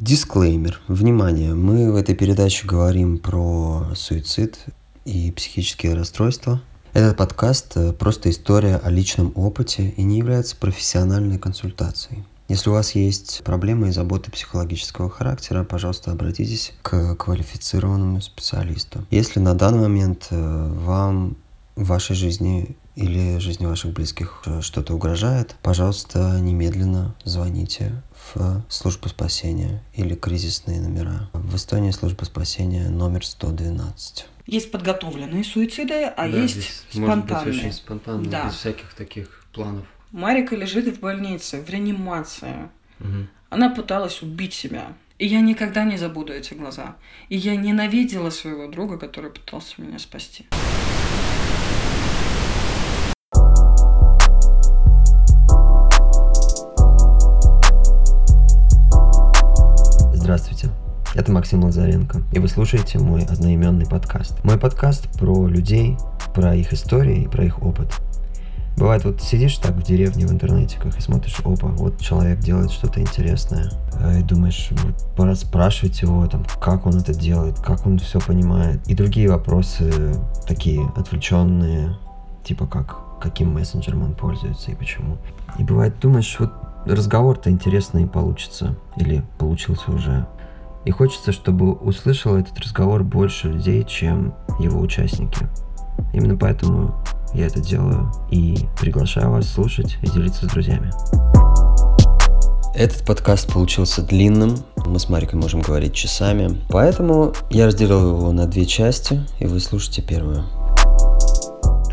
Дисклеймер. Внимание, мы в этой передаче говорим про суицид и психические расстройства. Этот подкаст э, просто история о личном опыте и не является профессиональной консультацией. Если у вас есть проблемы и заботы психологического характера, пожалуйста, обратитесь к квалифицированному специалисту. Если на данный момент э, вам в вашей жизни или жизни ваших близких что-то угрожает, пожалуйста, немедленно звоните в службу спасения или кризисные номера. В Эстонии служба спасения номер 112. Есть подготовленные суициды, а Да, есть здесь может быть спонтанные. очень спонтанно, Да. без всяких таких планов. Марика лежит в больнице, в реанимации. Мгм. Она пыталась убить себя. И я никогда не забуду эти глаза. И я ненавидела своего друга, который пытался меня спасти. Это Максим Лазаренко, и вы слушаете мой одноименный подкаст. Мой подкаст про людей, про их истории про их опыт. Бывает, вот сидишь так в деревне в интернетиках и смотришь, опа, вот человек делает что-то интересное. э, И думаешь, вот пора спрашивать его, там, как он это делает, как он все понимает. И другие вопросы такие отвлеченные, типа как, каким мессенджером он пользуется и почему. И бывает, думаешь, вот разговор-то интересный получится, или получился уже. И хочется, чтобы услышал этот разговор больше людей, чем его участники. Именно поэтому я это делаю и приглашаю вас слушать и делиться с друзьями. Этот подкаст получился длинным, мы с Марикой можем говорить часами, поэтому я разделил его на две части, и вы слушаете первую.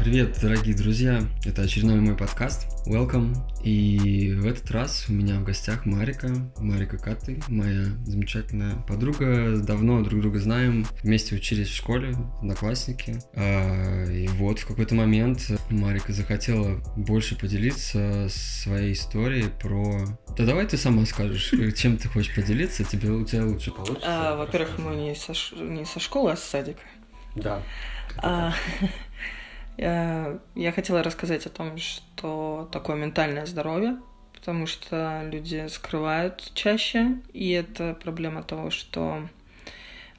Привет, дорогие друзья! Это очередной мой подкаст. Welcome. И в этот раз у меня в гостях Марика, Марика Каты, моя замечательная подруга. Давно друг друга знаем, вместе учились в школе, одноклассники. А, И вот в какой-то момент Марика захотела больше поделиться своей историей про... Да давай ты сама скажешь, чем ты хочешь поделиться, тебе у тебя лучше получится. А, во-первых, мы не со, ш- не со школы, а с садика. Да. А, я, я хотела рассказать о том, что такое ментальное здоровье, потому что люди скрывают чаще, и это проблема того, что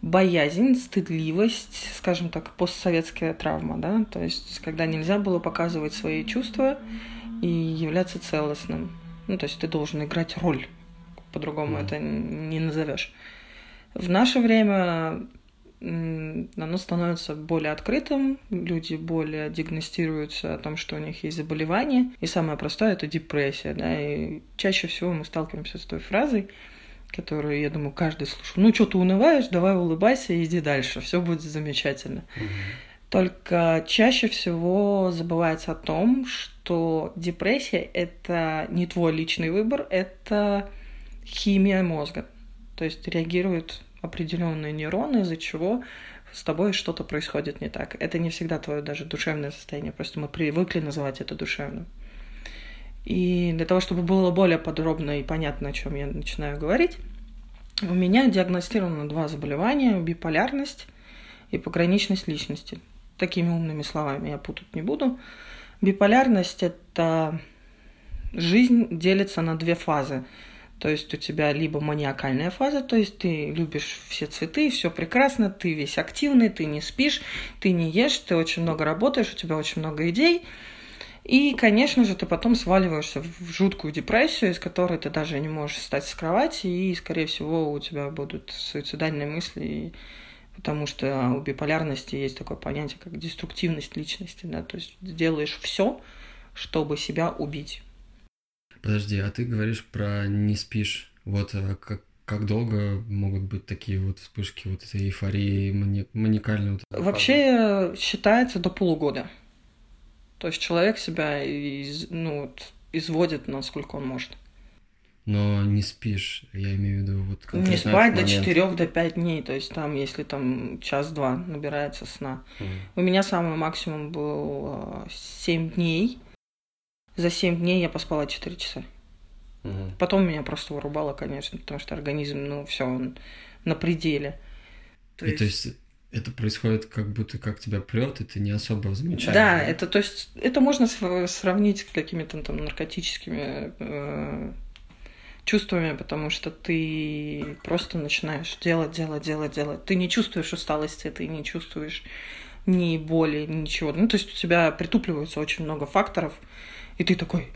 боязнь, стыдливость, скажем так, постсоветская травма, да, то есть когда нельзя было показывать свои чувства и являться целостным. Ну, то есть ты должен играть роль, по-другому Мгм. это не назовешь. В наше время оно становится более открытым, люди более диагностируются о том, что у них есть заболевание, и самое простое это депрессия, да, и чаще всего мы сталкиваемся с той фразой, которую, я думаю, каждый слушал. Ну, что ты унываешь, давай улыбайся и иди дальше, все будет замечательно. Только чаще всего забывается о том, что депрессия – это не твой личный выбор, это химия мозга. То есть реагируют определенные нейроны, из-за чего с тобой что-то происходит не так. Это не всегда твое даже душевное состояние, просто мы привыкли называть это душевным. И для того, чтобы было более подробно и понятно, о чем я начинаю говорить, у меня диагностировано два заболевания – биполярность и пограничность личности. Такими умными словами я путать не буду. Биполярность – это жизнь делится на две фазы. То есть у тебя либо маниакальная фаза, то есть ты любишь все цветы, все прекрасно, ты весь активный, ты не спишь, ты не ешь, ты очень много работаешь, у тебя очень много идей. И, конечно же, ты потом сваливаешься в жуткую депрессию, из которой ты даже не можешь встать с кровати, и, скорее всего, у тебя будут суицидальные мысли, потому что у биполярности есть такое понятие, как деструктивность личности, да, то есть делаешь все, чтобы себя убить. Подожди, а ты говоришь про не спишь. Вот а как, как долго могут быть такие вот вспышки вот этой эйфории, мани- маникальной вот фазы? Вообще считается до полугода. То есть человек себя из- ну, изводит, насколько он может. Но не спишь, я имею в виду вот Не спать до момент. 4 до 5 дней, то есть там, если там час-два набирается сна. Мгм. У меня самый максимум был 7 дней. За 7 дней я поспала 4 часа. Мгм. Потом меня просто вырубало, конечно, потому что организм, ну, все, он на пределе. И то есть это происходит как будто как тебя прет, и ты не особо замечаешь. Да, это то есть это можно сравнить с какими-то там наркотическими э, чувствами, потому что ты просто начинаешь делать, делать, делать, делать. Ты не чувствуешь усталости, ты не чувствуешь ни боли, ничего. Ну, то есть у тебя притупливается очень много факторов, и ты такой,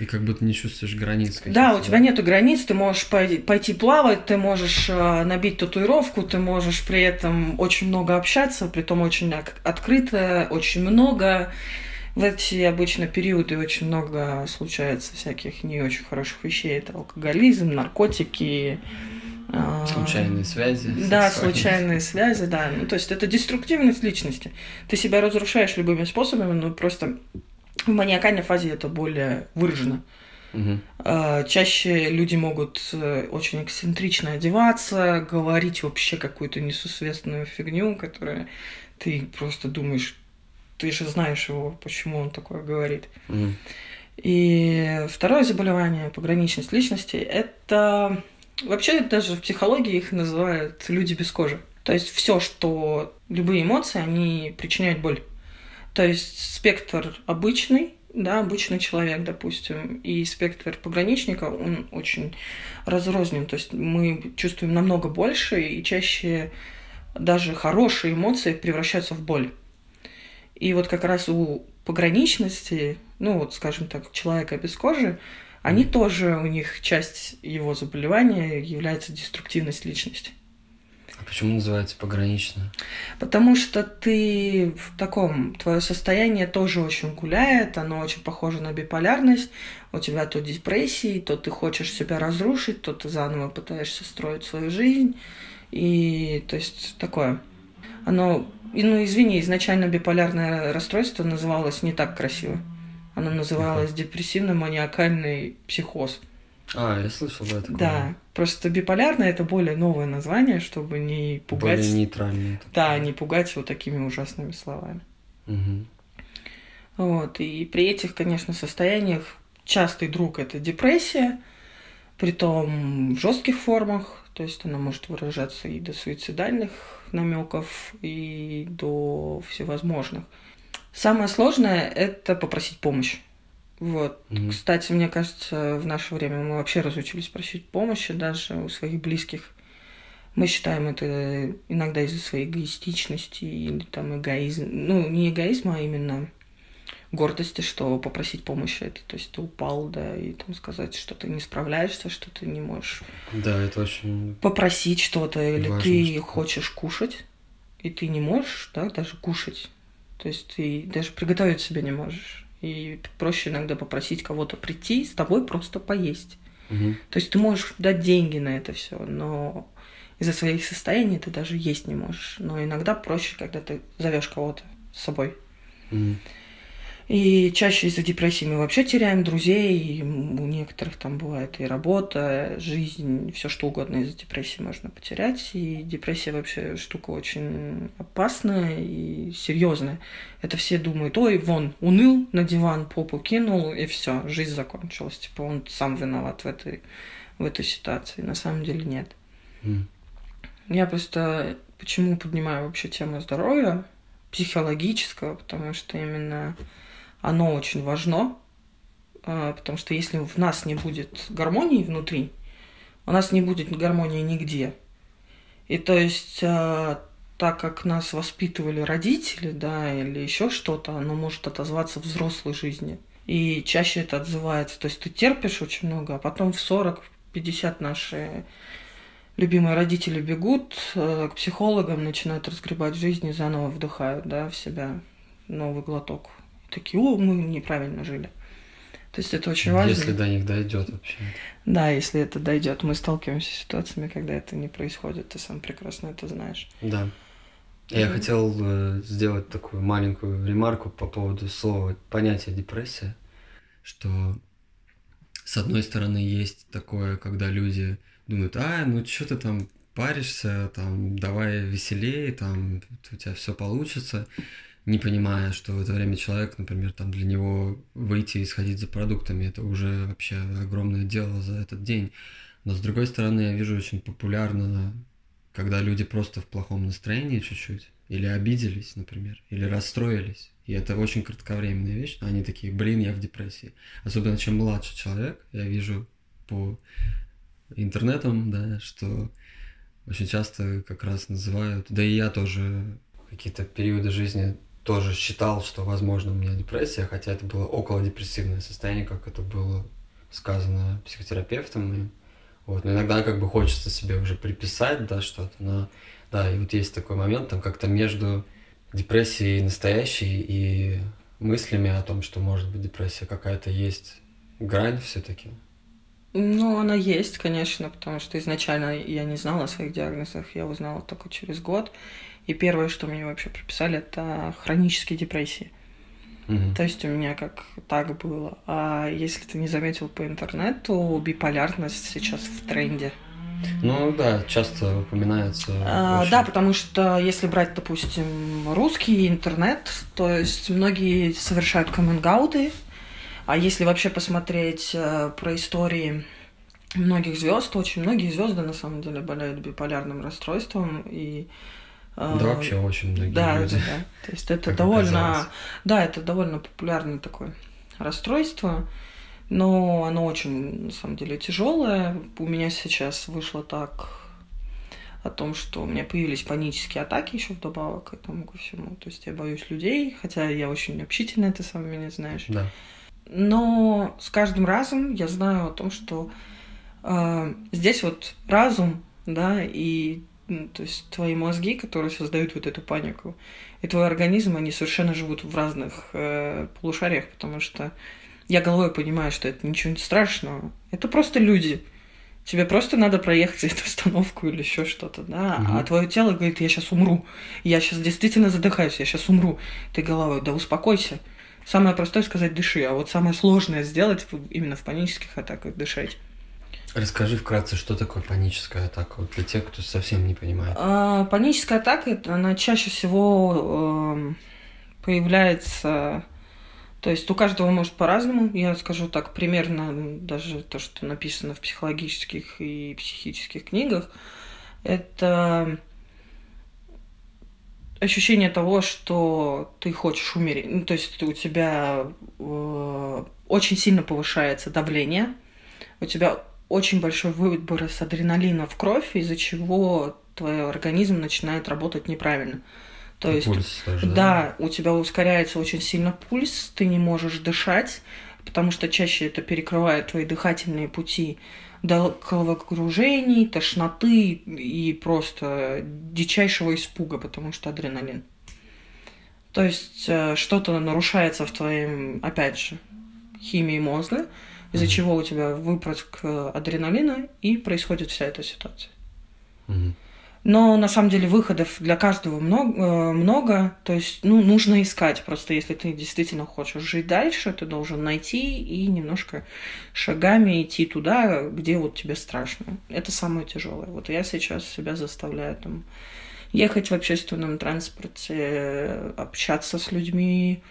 и как будто не чувствуешь границ. Да, у тебя нету границ, ты можешь пойти, пойти плавать, ты можешь э, набить татуировку, ты можешь при этом очень много общаться, при том очень открыто, очень много. В эти обычно периоды очень много случается всяких не очень хороших вещей. Это алкоголизм, наркотики, э, Случайные связи. Да, случайные связи, да. Ну, то есть это деструктивность личности. Ты себя разрушаешь любыми способами, но просто в маниакальной фазе это более выражено. Угу. Чаще люди могут э, очень эксцентрично одеваться, говорить вообще какую-то несусветную фигню, которая ты просто думаешь, ты же знаешь его, почему он такое говорит. Угу. И второе заболевание, пограничность личности, это вообще даже в психологии их называют люди без кожи. То есть все, что любые эмоции, они причиняют боль. То есть спектр обычный, да, обычный человек, допустим, и спектр пограничника, он очень разрознен. То есть мы чувствуем намного больше, и чаще даже хорошие эмоции превращаются в боль. И вот как раз у пограничности, ну вот, скажем так, человека без кожи, они тоже, у них часть его заболевания является деструктивность личности. Почему называется погранично? Потому что ты в таком, твое состояние тоже очень гуляет, оно очень похоже на биполярность. У тебя то депрессии, то ты хочешь себя разрушить, то ты заново пытаешься строить свою жизнь. И то есть такое. Оно, ну извини, изначально биполярное расстройство называлось не так красиво. Оно называлось депрессивно-маниакальный психоз. А, я слышал, да, такое. Да, просто биполярное это более новое название, чтобы не пугать... Более нейтральное. Да, не пугать вот такими ужасными словами. Угу. Вот, и при этих, конечно, состояниях частый друг это депрессия, притом в жестких формах, то есть она может выражаться и до суицидальных намеков, и до всевозможных. Самое сложное это попросить помощь. Вот. Мгм. Кстати, мне кажется, в наше время мы вообще разучились просить помощи даже у своих близких. Мы считаем это иногда из-за своей эгоистичности или там эгоизм. Ну, не эгоизма, а именно гордости, что попросить помощи это, то есть ты упал, да, и там сказать, что ты не справляешься, что ты не можешь Да, это очень... попросить что-то, или Важная ты штука. хочешь кушать, и ты не можешь, да, даже кушать. То есть ты даже приготовить себе не можешь. И проще иногда попросить кого-то прийти с тобой просто поесть. Мгм. То есть ты можешь дать деньги на это все, но из-за своих состояний ты даже есть не можешь. Но иногда проще, когда ты зовешь кого-то с собой. Мгм. И чаще из-за депрессии мы вообще теряем друзей, и у некоторых там бывает и работа, жизнь, все что угодно из-за депрессии можно потерять. И депрессия вообще штука очень опасная и серьезная. Это все думают, ой, вон, уныл, на диван попу кинул, и все, жизнь закончилась. Типа он сам виноват в этой, в этой ситуации. На самом деле нет. Мгм. Я просто почему поднимаю вообще тему здоровья психологического, потому что именно оно очень важно, а, потому что если в нас не будет гармонии внутри, у нас не будет гармонии нигде. И то есть, а, так как нас воспитывали родители, да, или еще что-то, оно может отозваться в взрослой жизни. И чаще это отзывается. То есть ты терпишь очень много, а потом в 40-50 наши любимые родители бегут э, к психологам, начинают разгребать жизнь и заново вдыхают, да, в себя новый глоток. Такие, о, мы неправильно жили. То есть это очень важно. Если до них дойдет вообще. Да, если это дойдет. Мы сталкиваемся с ситуациями, когда это не происходит. Ты сам прекрасно это знаешь. Да. Я Мгм. хотел э, сделать такую маленькую ремарку по поводу слова понятия депрессия, что с одной стороны есть такое, когда люди думают, а, ну что ты там паришься, там, давай веселее, там, у тебя все получится, не понимая, что в это время человек, например, там для него выйти и сходить за продуктами, это уже вообще огромное дело за этот день. Но с другой стороны, я вижу очень популярно, когда люди просто в плохом настроении чуть-чуть, или обиделись, например, или расстроились. И это очень кратковременная вещь. Они такие, блин, я в депрессии. Особенно чем младше человек, я вижу по интернетом, да, что очень часто как раз называют, да и я тоже какие-то периоды жизни тоже считал, что, возможно, у меня депрессия, хотя это было около депрессивное состояние, как это было сказано психотерапевтом. И вот, но иногда как бы хочется себе уже приписать, да, что-то, но да, и вот есть такой момент, там как-то между депрессией настоящей и мыслями о том, что может быть депрессия какая-то есть грань все-таки. Ну, она есть, конечно, потому что изначально я не знала о своих диагнозах, я узнала только через год. И первое, что мне вообще прописали, это хронические депрессии. Мгм. То есть у меня как так было. А если ты не заметил по интернету, биполярность сейчас в тренде. Ну да, часто упоминается. А, очень. да, потому что если брать, допустим, русский интернет, то есть многие совершают каминг а если вообще посмотреть э, про истории многих звезд, очень многие звезды на самом деле болеют биполярным расстройством и Да вообще очень многие да, люди. да, да. То есть это довольно, оказалось. да, это довольно популярное такое расстройство, но оно очень, на самом деле, тяжелое. У меня сейчас вышло так о том, что у меня появились панические атаки еще вдобавок к этому ко всему. То есть я боюсь людей, хотя я очень общительная, ты сам меня знаешь. Да. Но с каждым разом я знаю о том, что э, здесь вот разум, да, и то есть твои мозги, которые создают вот эту панику, и твой организм, они совершенно живут в разных э, полушариях, потому что я головой понимаю, что это ничего не страшного. Это просто люди. Тебе просто надо проехать эту остановку или еще что-то, да. Мгм. А твое тело говорит, я сейчас умру. Я сейчас действительно задыхаюсь, я сейчас умру. Ты головой, да успокойся. Самое простое сказать дыши, а вот самое сложное сделать именно в панических атаках дышать. Расскажи вкратце, что такое паническая атака, вот для тех, кто совсем не понимает. А, паническая атака, это она чаще всего эм, появляется, то есть у каждого может по-разному. Я скажу так, примерно даже то, что написано в психологических и психических книгах, это ощущение того, что ты хочешь умереть. Ну, то есть у тебя э, очень сильно повышается давление, у тебя очень большой выброс адреналина в кровь, из-за чего твой организм начинает работать неправильно. То есть, Пульс даже, да, у тебя ускоряется очень сильно пульс, ты не можешь дышать, потому что чаще это перекрывает твои дыхательные пути до головокружений, тошноты и просто дичайшего испуга, потому что адреналин. То есть э, что-то нарушается в твоем, опять же, химии мозга, из-за Мгм. чего у тебя выпрыск э, адреналина и происходит вся эта ситуация. Мгм. Но на самом деле выходов для каждого много, э, много. То есть, ну, нужно искать. Просто если ты действительно хочешь жить дальше, ты должен найти и немножко шагами идти туда, где вот тебе страшно. Это самое тяжелое. Вот я сейчас себя заставляю там ехать в общественном транспорте, общаться с людьми,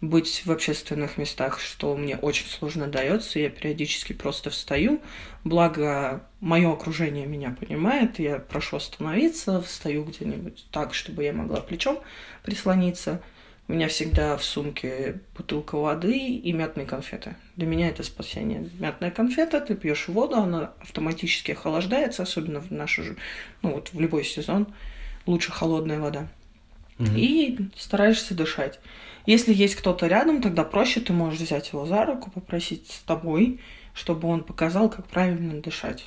быть в общественных местах, что мне очень сложно дается. Я периодически просто встаю. Благо, мое окружение меня понимает. Я прошу остановиться, встаю где-нибудь так, чтобы я могла плечом прислониться. У меня всегда в сумке бутылка воды и мятные конфеты. Для меня это спасение. Мятная конфета, ты пьешь воду, она автоматически охлаждается, особенно в нашу, ну вот в любой сезон. Лучше холодная вода И стараешься дышать. Если есть кто-то рядом, тогда проще ты можешь взять его за руку, попросить с тобой, чтобы он показал, как правильно дышать.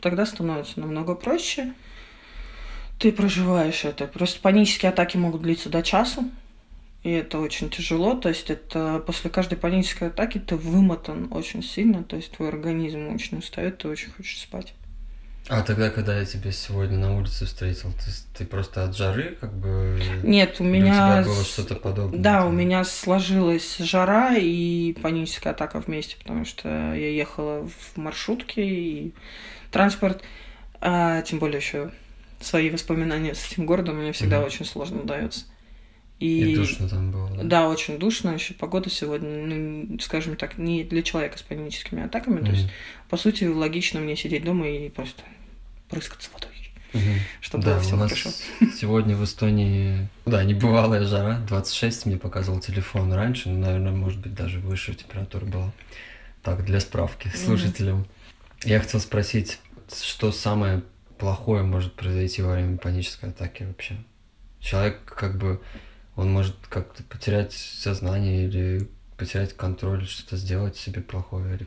Тогда становится намного проще. Ты проживаешь это. Просто панические атаки могут длиться до часа. И это очень тяжело. То есть это после каждой панической атаки ты вымотан очень сильно. То есть твой организм очень устает, ты очень хочешь спать. А тогда, когда я тебя сегодня на улице встретил, ты, ты просто от жары как бы... Нет, у меня... у тебя было что-то подобное? Да, у меня сложилась жара и паническая атака вместе, потому что я ехала в маршрутке и транспорт, а тем более еще свои воспоминания с этим городом мне всегда Мгм. очень сложно дается. И душно там было, да? Да, очень душно. Еще погода сегодня, ну, скажем так, не для человека с паническими атаками. То есть, по сути, логично мне сидеть дома и просто прыскаться водой, Мгм. чтобы да, все хорошо. сегодня в Эстонии, да, небывалая жара, 26 мне показывал телефон раньше, но, наверное, может быть, даже выше температура была. Так, для справки слушателям. Я хотел спросить, что самое плохое может произойти во время панической атаки вообще? Человек как бы, он может как-то потерять сознание или потерять контроль, что-то сделать себе плохое, или,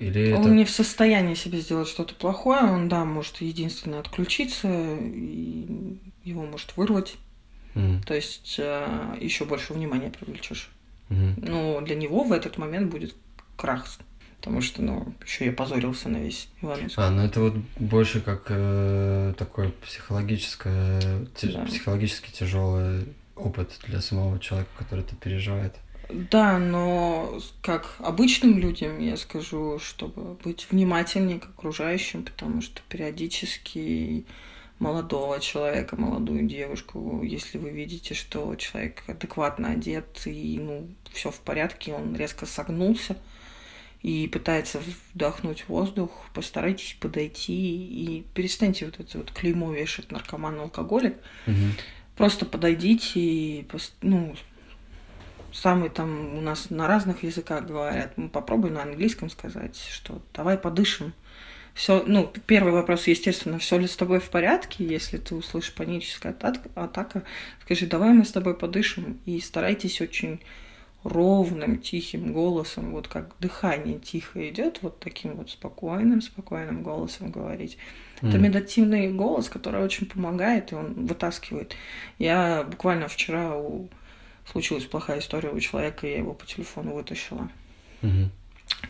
или он это... не в состоянии себе сделать что-то плохое, он, да, может единственное отключиться, и его может вырвать. М, То есть э, еще больше внимания привлечешь. мгм. Ну, для него в этот момент будет крах. Потому что, ну, еще я позорился на весь Ивановск. А, ну это вот больше как э, такой психологическое, те- Да. психологически тяжелый опыт для самого человека, который это переживает. Да, но как обычным людям я скажу, чтобы быть внимательнее к окружающим, потому что периодически молодого человека, молодую девушку, если вы видите, что человек адекватно одет и ну все в порядке, он резко согнулся и пытается вдохнуть воздух, постарайтесь подойти и перестаньте вот это вот клеймо вешать наркоман, алкоголик, Мгм. Просто подойдите и, ну, самый там у нас на разных языках говорят. Ну, попробуй на английском сказать, что давай подышим. Все, ну, первый вопрос, естественно, все ли с тобой в порядке, если ты услышишь паническая атака, атака, скажи, давай мы с тобой подышим, и старайтесь очень ровным, тихим голосом, вот как дыхание тихо идет, вот таким вот спокойным, спокойным голосом говорить. Это М. медитативный голос, который очень помогает, и он вытаскивает. Я буквально вчера у... случилась плохая история у человека, и я его по телефону вытащила. Мгм.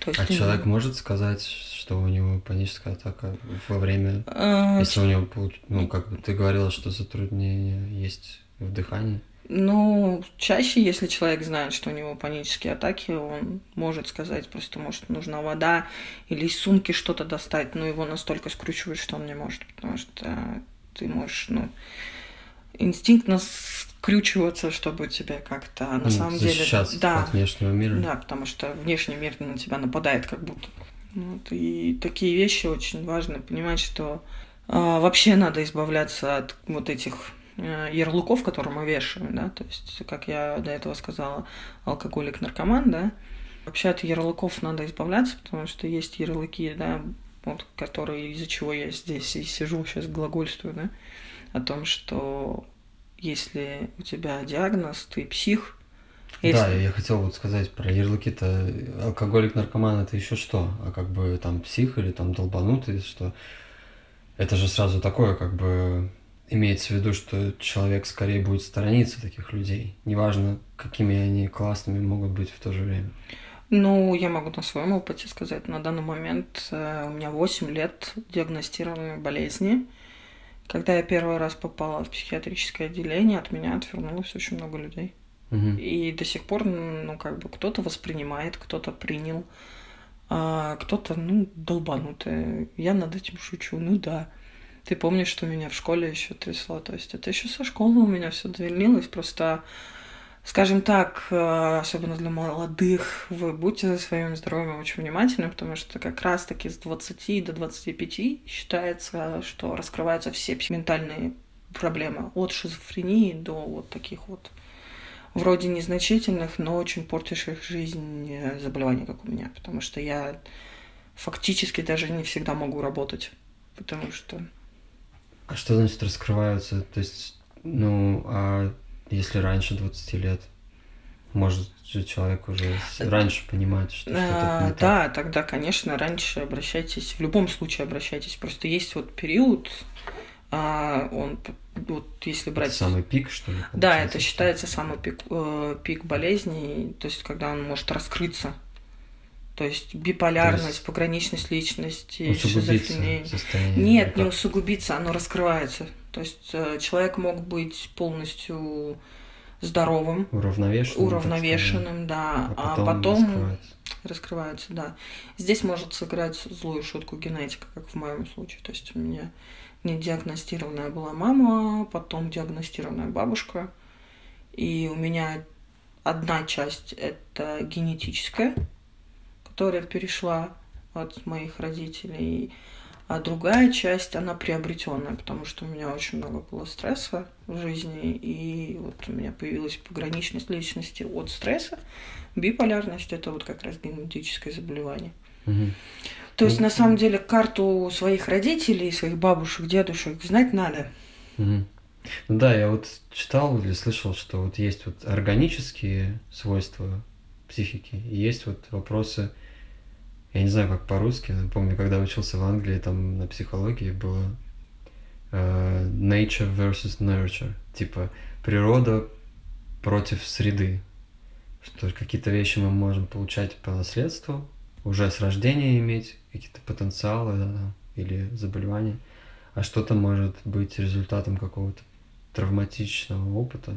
То есть, А человек может сказать, что у него паническая атака во время, э, если у него, получ- ну, как бы ты говорила, что затруднения есть в дыхании? Ну, чаще, если человек знает, что у него панические атаки, он может сказать, просто может нужна вода или из сумки что-то достать, но его настолько скручивает, что он не может, потому что ты можешь, ну, инстинктно скручиваться, чтобы тебе как-то на Ну, самом деле... Да, от внешнего мира? да, потому что внешний мир на тебя нападает как будто. Вот, и такие вещи очень важно понимать, что а, вообще надо избавляться от вот этих э, ярлыков, которые мы вешаем, да, то есть, как я до этого сказала, алкоголик, наркоман, да, вообще от ярлыков надо избавляться, потому что есть ярлыки, да, вот, которые, из-за чего я здесь и сижу, сейчас глагольствую, да, о том, что если у тебя диагноз, ты псих, Да, если- я хотел вот сказать про ярлыки-то. Алкоголик, наркоман это еще что? А как бы там псих или там долбанутый, что это же сразу такое, как бы имеется в виду, что человек скорее будет сторониться таких людей. Неважно, какими они классными могут быть в то же время. Ну, я могу на своем опыте сказать, на данный момент э, у меня 8 лет диагностированной болезни. Когда я первый раз попала в психиатрическое отделение, от меня отвернулось очень много людей. И до сих пор, ну, как бы кто-то воспринимает, кто-то принял, а кто-то, ну, долбанутый. Я над этим шучу, ну да. Ты помнишь, что меня в школе еще трясло? То есть это еще со школы у меня все длилось, просто скажем так, э, особенно для молодых, вы будьте за своим здоровьем очень внимательны, потому что как раз-таки с 20 до 25 считается, что раскрываются все ментальные проблемы от шизофрении до вот таких вот вроде незначительных, но очень портящих жизнь э, заболеваний, как у меня, потому что я фактически даже не всегда могу работать, потому что А что значит раскрываются? То есть, ну, а если раньше 20 лет, может же человек уже с- раньше понимать, что что-то А, не так? Да, тогда, конечно, раньше обращайтесь, в любом случае обращайтесь. Просто есть вот период, а, он, вот если брать... Это самый пик, что ли? Да, это считается самый пик, э, пик болезни, то есть когда он может раскрыться. То есть биполярность, То есть пограничность личности, шизофрения. Нет, не усугубиться, оно раскрывается. То есть э, человек мог быть полностью здоровым, Уравновешенным. уравновешенным, да, а а потом, потом раскрывается. раскрывается, да. Здесь может сыграть злую шутку генетика, как в моем случае. То есть у меня не диагностированная была мама, потом диагностированная бабушка. И у меня одна часть это генетическая, которая перешла от моих родителей, а другая часть, она приобретенная, потому что у меня очень много было стресса в жизни, и вот у меня появилась пограничность личности от стресса. Биполярность это вот как раз генетическое заболевание. Мгм. То есть, Ну, на самом деле, карту своих родителей, своих бабушек, дедушек знать надо. Ну да, я вот читал или слышал, что вот есть вот органические свойства психики, и есть вот вопросы, я не знаю, как по-русски, но помню, когда учился в Англии, там на психологии было э, nature versus nurture, типа природа против среды, что какие-то вещи мы можем получать по наследству, уже с рождения иметь какие-то потенциалы да, или заболевания, а что-то может быть результатом какого-то травматичного опыта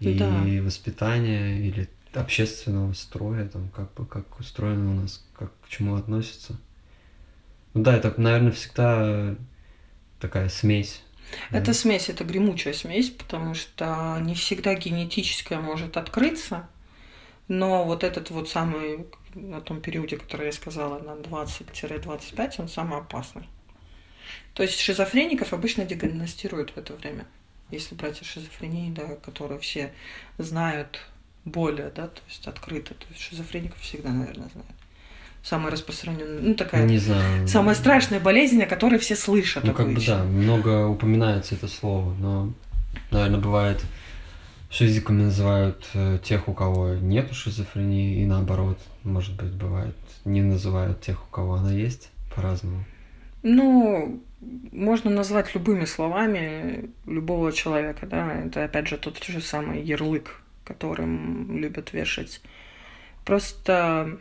и Да. воспитания или общественного строя, там, как бы как устроено у нас, как к чему относится. Ну да, это, наверное, всегда такая смесь. да. Это смесь, это гремучая смесь, потому что не всегда генетическое может открыться, но вот этот вот самый, на том периоде, который я сказала, на 20-25, он самый опасный. То есть шизофреников обычно диагностируют в это время. Если брать шизофрении, да, которую все знают более, да, то есть открыто. То есть шизофреников всегда, наверное, знают. Самая распространенная, ну такая, Не знаю. самая страшная болезнь, о которой все слышат Ну, как бы да, много упоминается это слово, но, наверное, бывает, шизиками называют э, тех, у кого нету шизофрении, и наоборот, может быть, бывает, не называют тех, у кого она есть, по-разному. Ну, можно назвать любыми словами любого человека, да. Это опять же тот же самый ярлык, которым любят вешать. Просто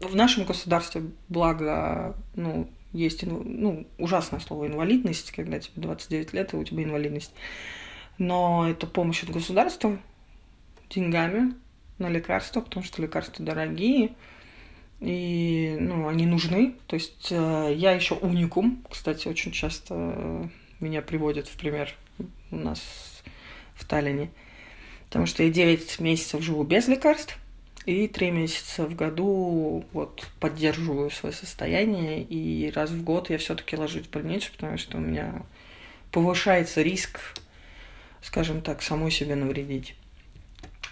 в нашем государстве, благо, ну, есть ну, ужасное слово инвалидность, когда тебе 29 лет, и у тебя инвалидность. Но это помощь от государства деньгами на лекарства, потому что лекарства дорогие. И, ну, они нужны. То есть э, я еще уникум. Кстати, очень часто э, меня приводят в пример у нас в Таллине. Потому что я 9 месяцев живу без лекарств. И 3 месяца в году вот поддерживаю свое состояние. И раз в год я все-таки ложусь в больницу, потому что у меня повышается риск, скажем так, самой себе навредить.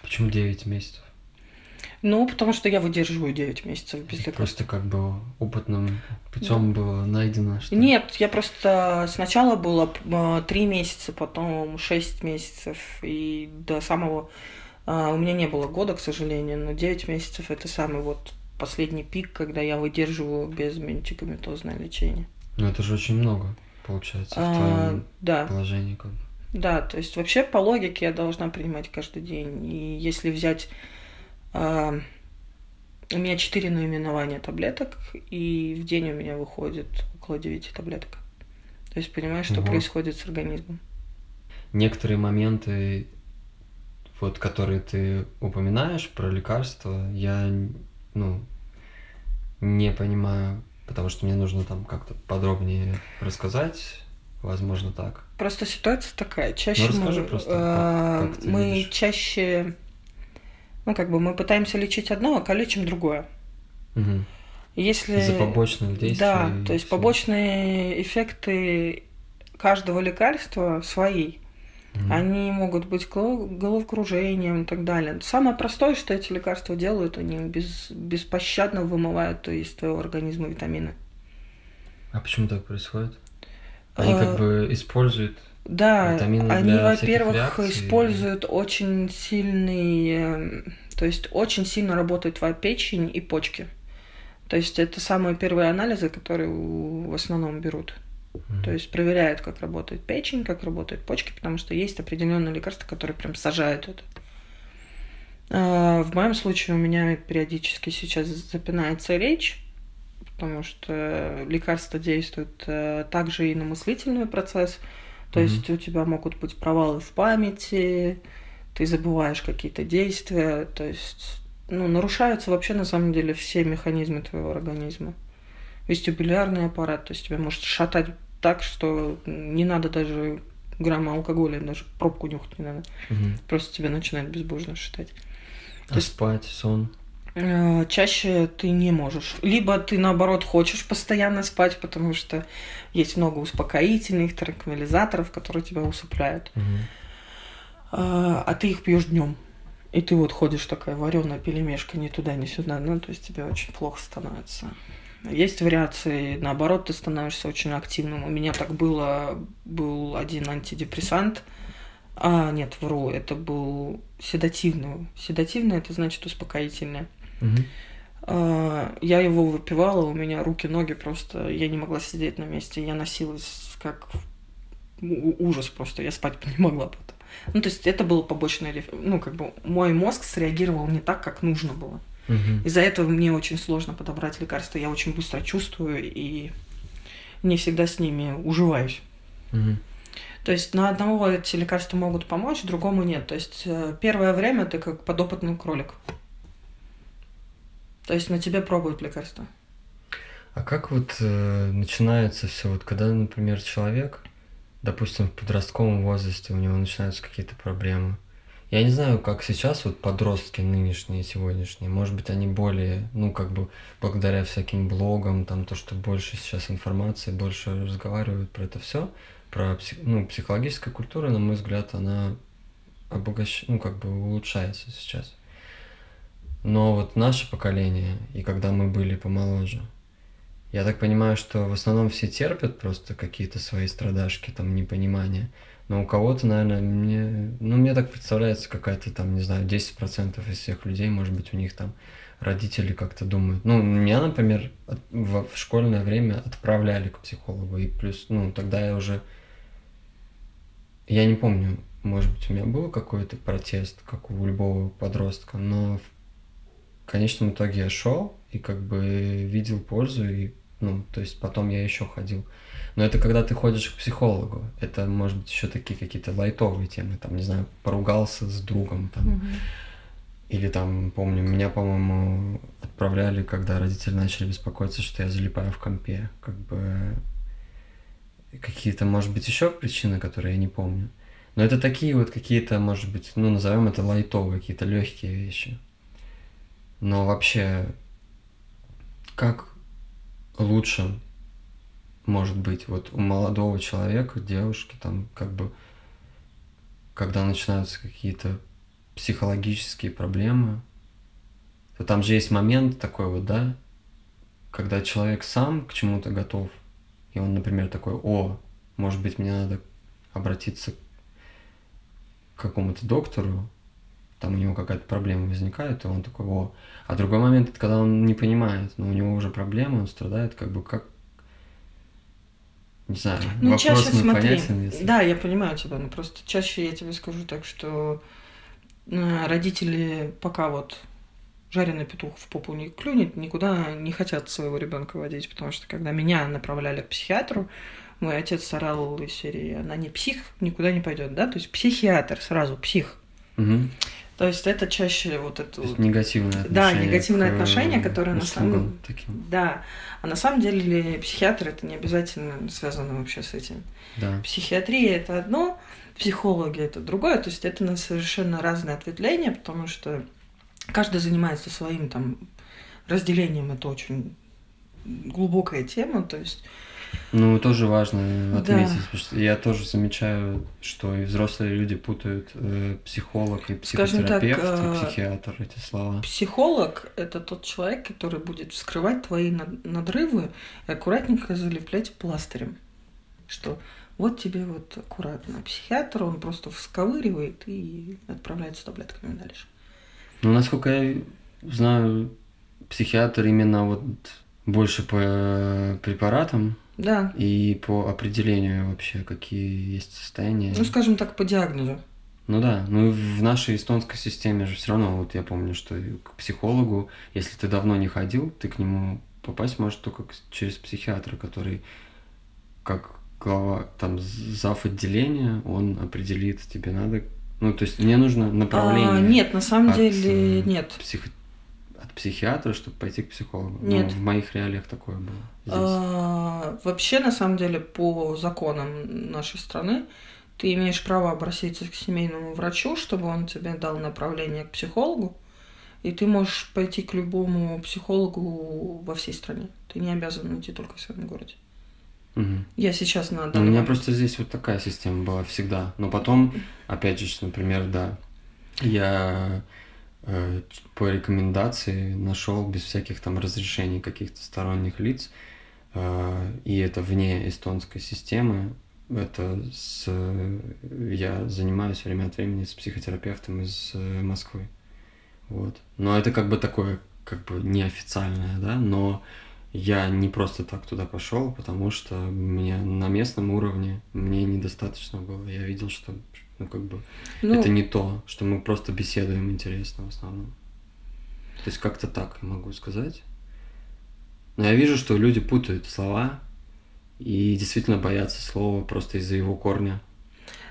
Почему 9 месяцев? Ну, потому что я выдерживаю 9 месяцев без лекарств. Просто как бы опытным путем было найдено, что... Нет, я просто сначала было э, три месяца, потом шесть месяцев, и до самого... а, У меня не было года, к сожалению, но 9 месяцев это самый вот последний пик, когда я выдерживаю без медикаментозное лечение. Ну это же очень много, получается, в А, твоем да, положении как бы. да, то есть вообще по логике я должна принимать каждый день. И если взять... а, у меня четыре наименования таблеток, и в день у меня выходит около 9 таблеток. То есть понимаешь, что Ого. происходит с организмом. некоторые моменты, вот, которые ты упоминаешь про лекарства, я, ну, не понимаю, потому что мне нужно там как-то подробнее рассказать, возможно, так. Просто ситуация такая. Чаще Ну, расскажи мы, просто, э, как- как мы видишь. чаще, ну как бы мы пытаемся лечить одно, а калечим другое. Мгм. Если Из-за побочных действий. да, то есть всего. побочные эффекты каждого лекарства свои. Мгм. Они могут быть голов- головокружением и так далее. Самое простое, что эти лекарства делают, они без, беспощадно вымывают из твоего организма витамины. А почему так происходит? Они Э, как бы используют Да, Витамины они, во-первых, используют очень сильный, эм, то есть очень сильно работает твоя печень и почки. То есть это самые первые анализы, которые в основном берут. Мгм. То есть проверяют, как работает печень, как работают почки, потому что есть определенные лекарства, которые прям сажают это. А, В моем случае у меня периодически сейчас запинается речь, потому что лекарства действуют э, также и на мыслительный процесс. То Мгм. есть у тебя могут быть провалы в памяти, ты забываешь какие-то действия, то есть ну, нарушаются вообще на самом деле все механизмы твоего организма. Вестибулярный аппарат, то есть тебя может шатать так, что не надо даже грамма алкоголя, даже пробку нюхать не надо. Мгм. Просто тебя начинает безбожно шатать. А спать, сон. Э, Чаще ты не можешь. Либо ты, наоборот, хочешь постоянно спать, потому что есть много успокоительных, транквилизаторов, которые тебя усыпляют. Мгм. А а ты их пьешь днем. И ты вот ходишь такая вареная пелемешка ни туда, ни сюда, ну, то есть тебе очень плохо становится. Есть вариации, наоборот, ты становишься очень активным. У меня так было, был один антидепрессант, а, нет, вру, это был седативный. Седативный это значит успокоительное. Угу. Я его выпивала, у меня руки, ноги просто, я не могла сидеть на месте, я носилась как ужас просто, я спать не могла потом. Ну, то есть это было побочное, ну, как бы мой мозг среагировал не так, как нужно было. Угу. Из-за этого мне очень сложно подобрать лекарства, я очень быстро чувствую и не всегда с ними уживаюсь. Угу. То есть на одного эти лекарства могут помочь, другому нет. То есть э, первое время ты как подопытный кролик. То есть на тебе пробуют лекарства. А как вот э, начинается все, вот когда, например, человек, допустим, в подростковом возрасте у него начинаются какие-то проблемы. Я не знаю, как сейчас вот подростки нынешние, сегодняшние, может быть, они более, ну, как бы, благодаря всяким блогам, там, то, что больше сейчас информации, больше разговаривают про это все, про ну, психологическая культура, на мой взгляд, она обогащ... ну, как бы улучшается сейчас. Но вот наше поколение, и когда мы были помоложе, я так понимаю, что в основном все терпят просто какие-то свои страдашки, там, непонимания. Но у кого-то, наверное, мне, ну, мне так представляется какая-то там, не знаю, 10% из всех людей, может быть, у них там родители как-то думают. Ну, меня, например, в школьное время отправляли к психологу, и плюс, ну, тогда я уже я не помню, может быть, у меня был какой-то протест, как у любого подростка, но в конечном итоге я шел и как бы видел пользу, и, ну, то есть потом я еще ходил. Но это когда ты ходишь к психологу. Это, может быть, еще такие какие-то лайтовые темы, там, не знаю, поругался с другом, там, или там, помню, меня, по-моему, отправляли, когда родители начали беспокоиться, что я залипаю в компе. Как бы какие-то, может быть, еще причины, которые я не помню. Но это такие вот какие-то, может быть, ну, назовем это лайтовые, какие-то легкие вещи. Но вообще, как лучше может быть вот у молодого человека, девушки, там, как бы, когда начинаются какие-то психологические проблемы, то там же есть момент такой вот, да, когда человек сам к чему-то готов, и он, например, такой, о, может быть, мне надо обратиться к какому-то доктору, там у него какая-то проблема возникает, и он такой, о. А другой момент, это когда он не понимает, но у него уже проблема, он страдает, как бы как... Не знаю, Ну, вопрос чаще смотри. непонятен, если... Да, я понимаю тебя, но просто чаще я тебе скажу так, что э, родители пока вот жареный петух в попу не клюнет, никуда не хотят своего ребенка водить, потому что когда меня направляли к психиатру, мой отец орал из серии, она не псих, никуда не пойдет, да, то есть психиатр сразу, псих. Мгм. То есть это чаще вот это вот негативное отношение. Да, негативное к, отношение, которое на самом- таким. Да, а на самом деле психиатр это не обязательно связано вообще с этим. Да. Психиатрия это одно, психологи это другое, то есть это на совершенно разные ответвления, потому что каждый занимается своим там разделением, это очень глубокая тема, то есть Ну, тоже важно Да. отметить, потому что я тоже замечаю, что и взрослые люди путают э, психолог и Скажем так, психотерапевт и э, психиатр эти слова. психолог это тот человек, который будет вскрывать твои над- надрывы и аккуратненько залеплять пластырем, что вот тебе вот аккуратно. Психиатр, он просто всковыривает и отправляет с таблетками дальше. Ну, насколько я знаю, психиатр именно вот больше по э, препаратам Да, и по определению вообще, какие есть состояния. ну скажем так, по диагнозу. Ну да, ну и в нашей эстонской системе же все равно, вот я помню, что к психологу, если ты давно не ходил, ты к нему попасть можешь только через психиатра, который как глава, там, зав. отделения, он определит, тебе надо, ну то есть мне нужно направление А, нет, на самом деле э, нет. псих- психиатра, чтобы пойти к психологу. Ну, Нет. в моих реалиях такое было здесь. А, вообще, на самом деле, по законам нашей страны, ты имеешь право обратиться к семейному врачу, чтобы он тебе дал направление к психологу, и ты можешь пойти к любому психологу во всей стране. Ты не обязан идти только в своем городе. Мгм. Я сейчас на Ну, У данный меня момент- просто здесь вот такая система была всегда. Но потом, опять же, например, да, я по рекомендации нашел без всяких там разрешений каких-то сторонних лиц, э, и это вне эстонской системы. Это с... я занимаюсь время от времени с психотерапевтом из э, Москвы. Вот. Но это как бы такое, как бы неофициальное, да, но я не просто так туда пошел, потому что мне на местном уровне мне недостаточно было. Я видел, что ну как бы ну, это не то, что мы просто беседуем интересно в основном. То есть как-то так я могу сказать. Но я вижу, что люди путают слова и действительно боятся слова просто из-за его корня.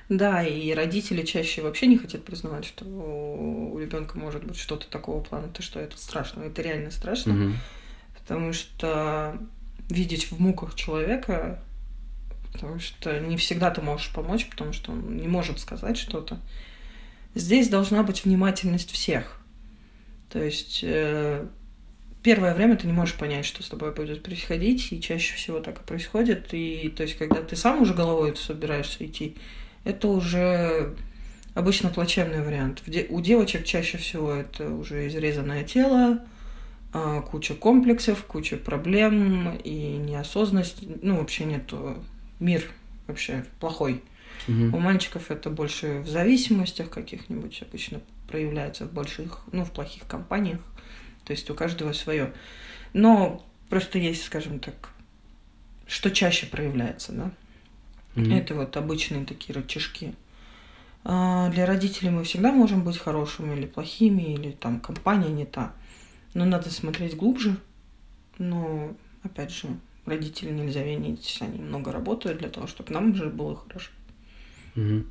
Да, и родители чаще вообще не хотят признавать, что у ребенка может быть что-то такого плана, то что это страшно, это реально страшно. Угу потому что видеть в муках человека, потому что не всегда ты можешь помочь, потому что он не может сказать что-то. Здесь должна быть внимательность всех. То есть э, первое время ты не можешь понять, что с тобой будет происходить, и чаще всего так и происходит. И то есть, когда ты сам уже головой собираешься идти, это уже обычно плачевный вариант. У девочек чаще всего это уже изрезанное тело, а, куча комплексов, куча проблем и неосознанность. Ну, вообще нет мир вообще плохой. Угу. У мальчиков это больше в зависимостях каких-нибудь обычно проявляется в больших, ну, в плохих компаниях. То есть у каждого свое. Но просто есть, скажем так, что чаще проявляется, да? Угу. Это вот обычные такие рычажки. А для родителей мы всегда можем быть хорошими или плохими, или там компания не та. Но надо смотреть глубже. Но, опять же, родители нельзя винить, они много работают для того, чтобы нам же было хорошо. Угу.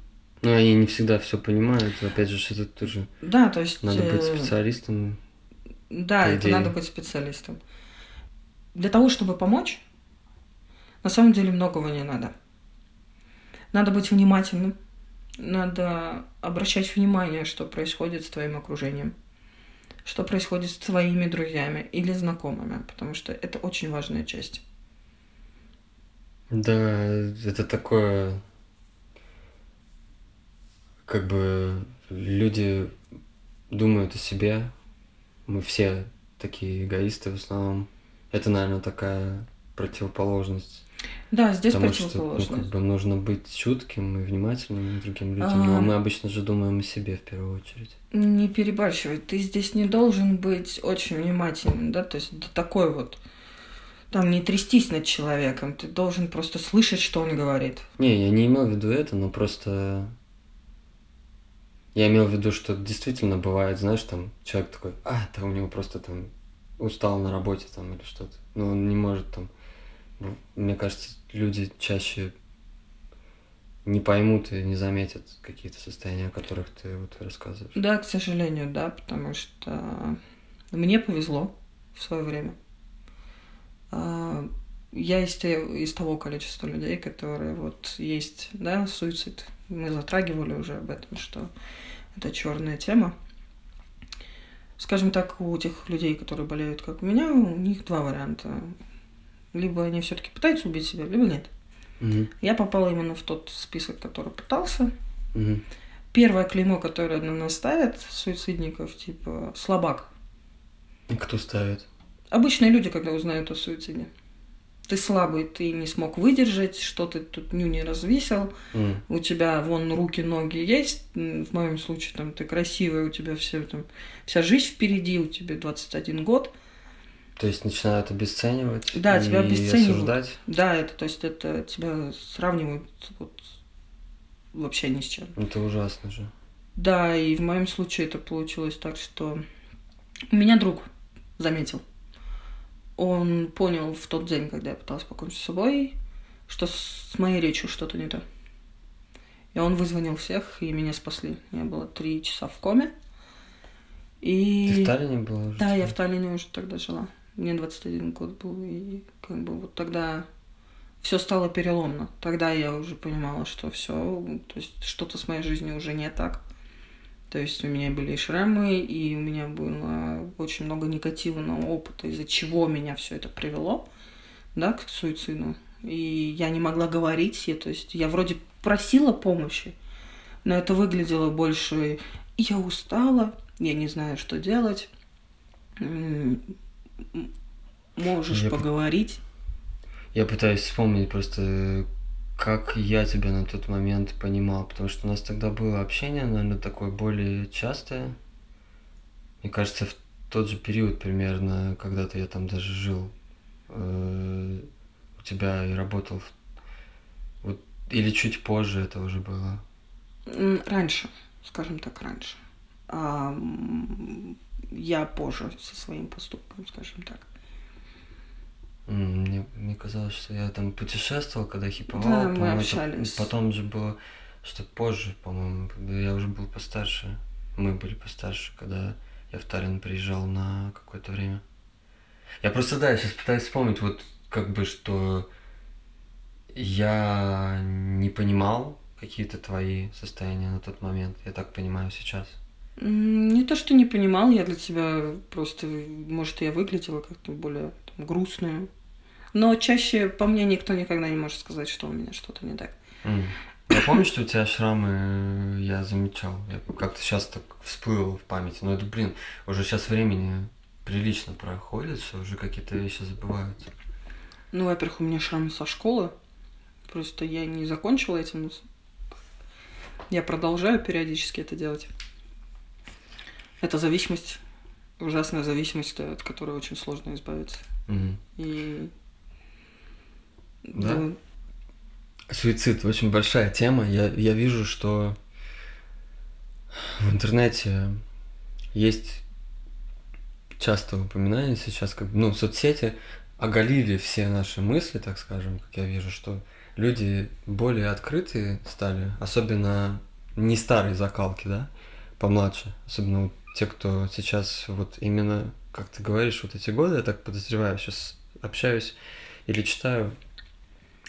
Ну, они не всегда все понимают, опять же, это тоже... Да, то есть... Надо быть э, специалистом. Да, это надо быть специалистом. Для того, чтобы помочь, на самом деле многого не надо. Надо быть внимательным, надо обращать внимание, что происходит с твоим окружением что происходит с твоими друзьями или знакомыми, потому что это очень важная часть. Да, это такое, как бы люди думают о себе, мы все такие эгоисты в основном. Это, наверное, такая противоположность да, здесь Потому противоположность. Что, ну, как бы нужно быть чутким и внимательным к другим людям. А... Но мы обычно же думаем о себе в первую очередь. Не перебарщивай. Ты здесь не должен быть очень внимательным, да, то есть до такой вот там не трястись над человеком, ты должен просто слышать, что он говорит. Не, я не имел в виду это, но просто я имел в виду, что действительно бывает, знаешь, там человек такой, а, да у него просто там устал на работе там или что-то. Но он не может там ну, мне кажется, люди чаще не поймут и не заметят какие-то состояния, о которых ты вот рассказываешь. Да, к сожалению, да, потому что мне повезло в свое время. А, я из, из того количества людей, которые вот есть, да, суицид. Мы затрагивали уже об этом, что это черная тема. Скажем так, у тех людей, которые болеют, как у меня, у них два варианта. Либо они все-таки пытаются убить себя, либо нет. Угу. Я попала именно в тот список, который пытался. Угу. Первое клеймо, которое на нас ставят, суицидников, типа слабак. И кто ставит? Обычные люди, когда узнают о суициде. Ты слабый, ты не смог выдержать, что ты тут ню не развесил, mm. у тебя вон руки, ноги есть, в моем случае там ты красивый, у тебя все там вся жизнь впереди, у тебя 21 год, то есть начинают обесценивать да, и тебя обесценивают. осуждать? Да, это, то есть это тебя сравнивают вот вообще ни с чем. Это ужасно же. Да, и в моем случае это получилось так, что меня друг заметил. Он понял в тот день, когда я пыталась покончить с собой, что с моей речью что-то не то. И он вызвонил всех, и меня спасли. Я была три часа в коме. И... Ты в Таллине была уже? Да, я в Таллине уже тогда жила. Мне 21 год был, и как бы вот тогда все стало переломно. Тогда я уже понимала, что все, то есть что-то с моей жизнью уже не так. То есть у меня были и шрамы, и у меня было очень много негативного опыта, из-за чего меня все это привело, да, к суициду. И я не могла говорить, я, то есть я вроде просила помощи, но это выглядело больше я устала, я не знаю, что делать. Можешь Я по- поговорить. Я пытаюсь вспомнить просто, как я тебя на тот момент понимал, потому что у нас тогда было общение, наверное, такое более частое. Мне кажется, в тот же период примерно, когда-то я там даже жил э, у тебя и работал. Вот, или чуть позже это уже было. Раньше, скажем так, раньше. А, я позже со своим поступком, скажем так. Мне, казалось, что я там путешествовал, когда хиповал. Да, мы по-моему, это общались. потом же было, что позже, по-моему, когда я уже был постарше. Мы были постарше, когда я в Таллин приезжал на какое-то время. Я просто, да, сейчас пытаюсь вспомнить, вот как бы, что я не понимал какие-то твои состояния на тот момент. Я так понимаю сейчас. Не то, что не понимал, я для тебя просто, может, я выглядела как-то более там, грустную. Но чаще по мне никто никогда не может сказать, что у меня что-то не так. М. Я помню, что у тебя шрамы э, я замечал. Я как-то сейчас так всплыл в памяти. Но это, блин, уже сейчас времени прилично проходит, что уже какие-то вещи забываются. Ну, во-первых, у меня шрам со школы. Просто я не закончила этим. Я продолжаю периодически это делать. Это зависимость, ужасная зависимость, от которой очень сложно избавиться. Мгм. И... Да? Суицид очень большая тема. Я, я вижу, что в интернете есть часто упоминание сейчас, как ну, соцсети оголили все наши мысли, так скажем, как я вижу, что люди более открытые стали, особенно не старые закалки, да, помладше, особенно вот те, кто сейчас вот именно, как ты говоришь, вот эти годы, я так подозреваю, сейчас общаюсь или читаю,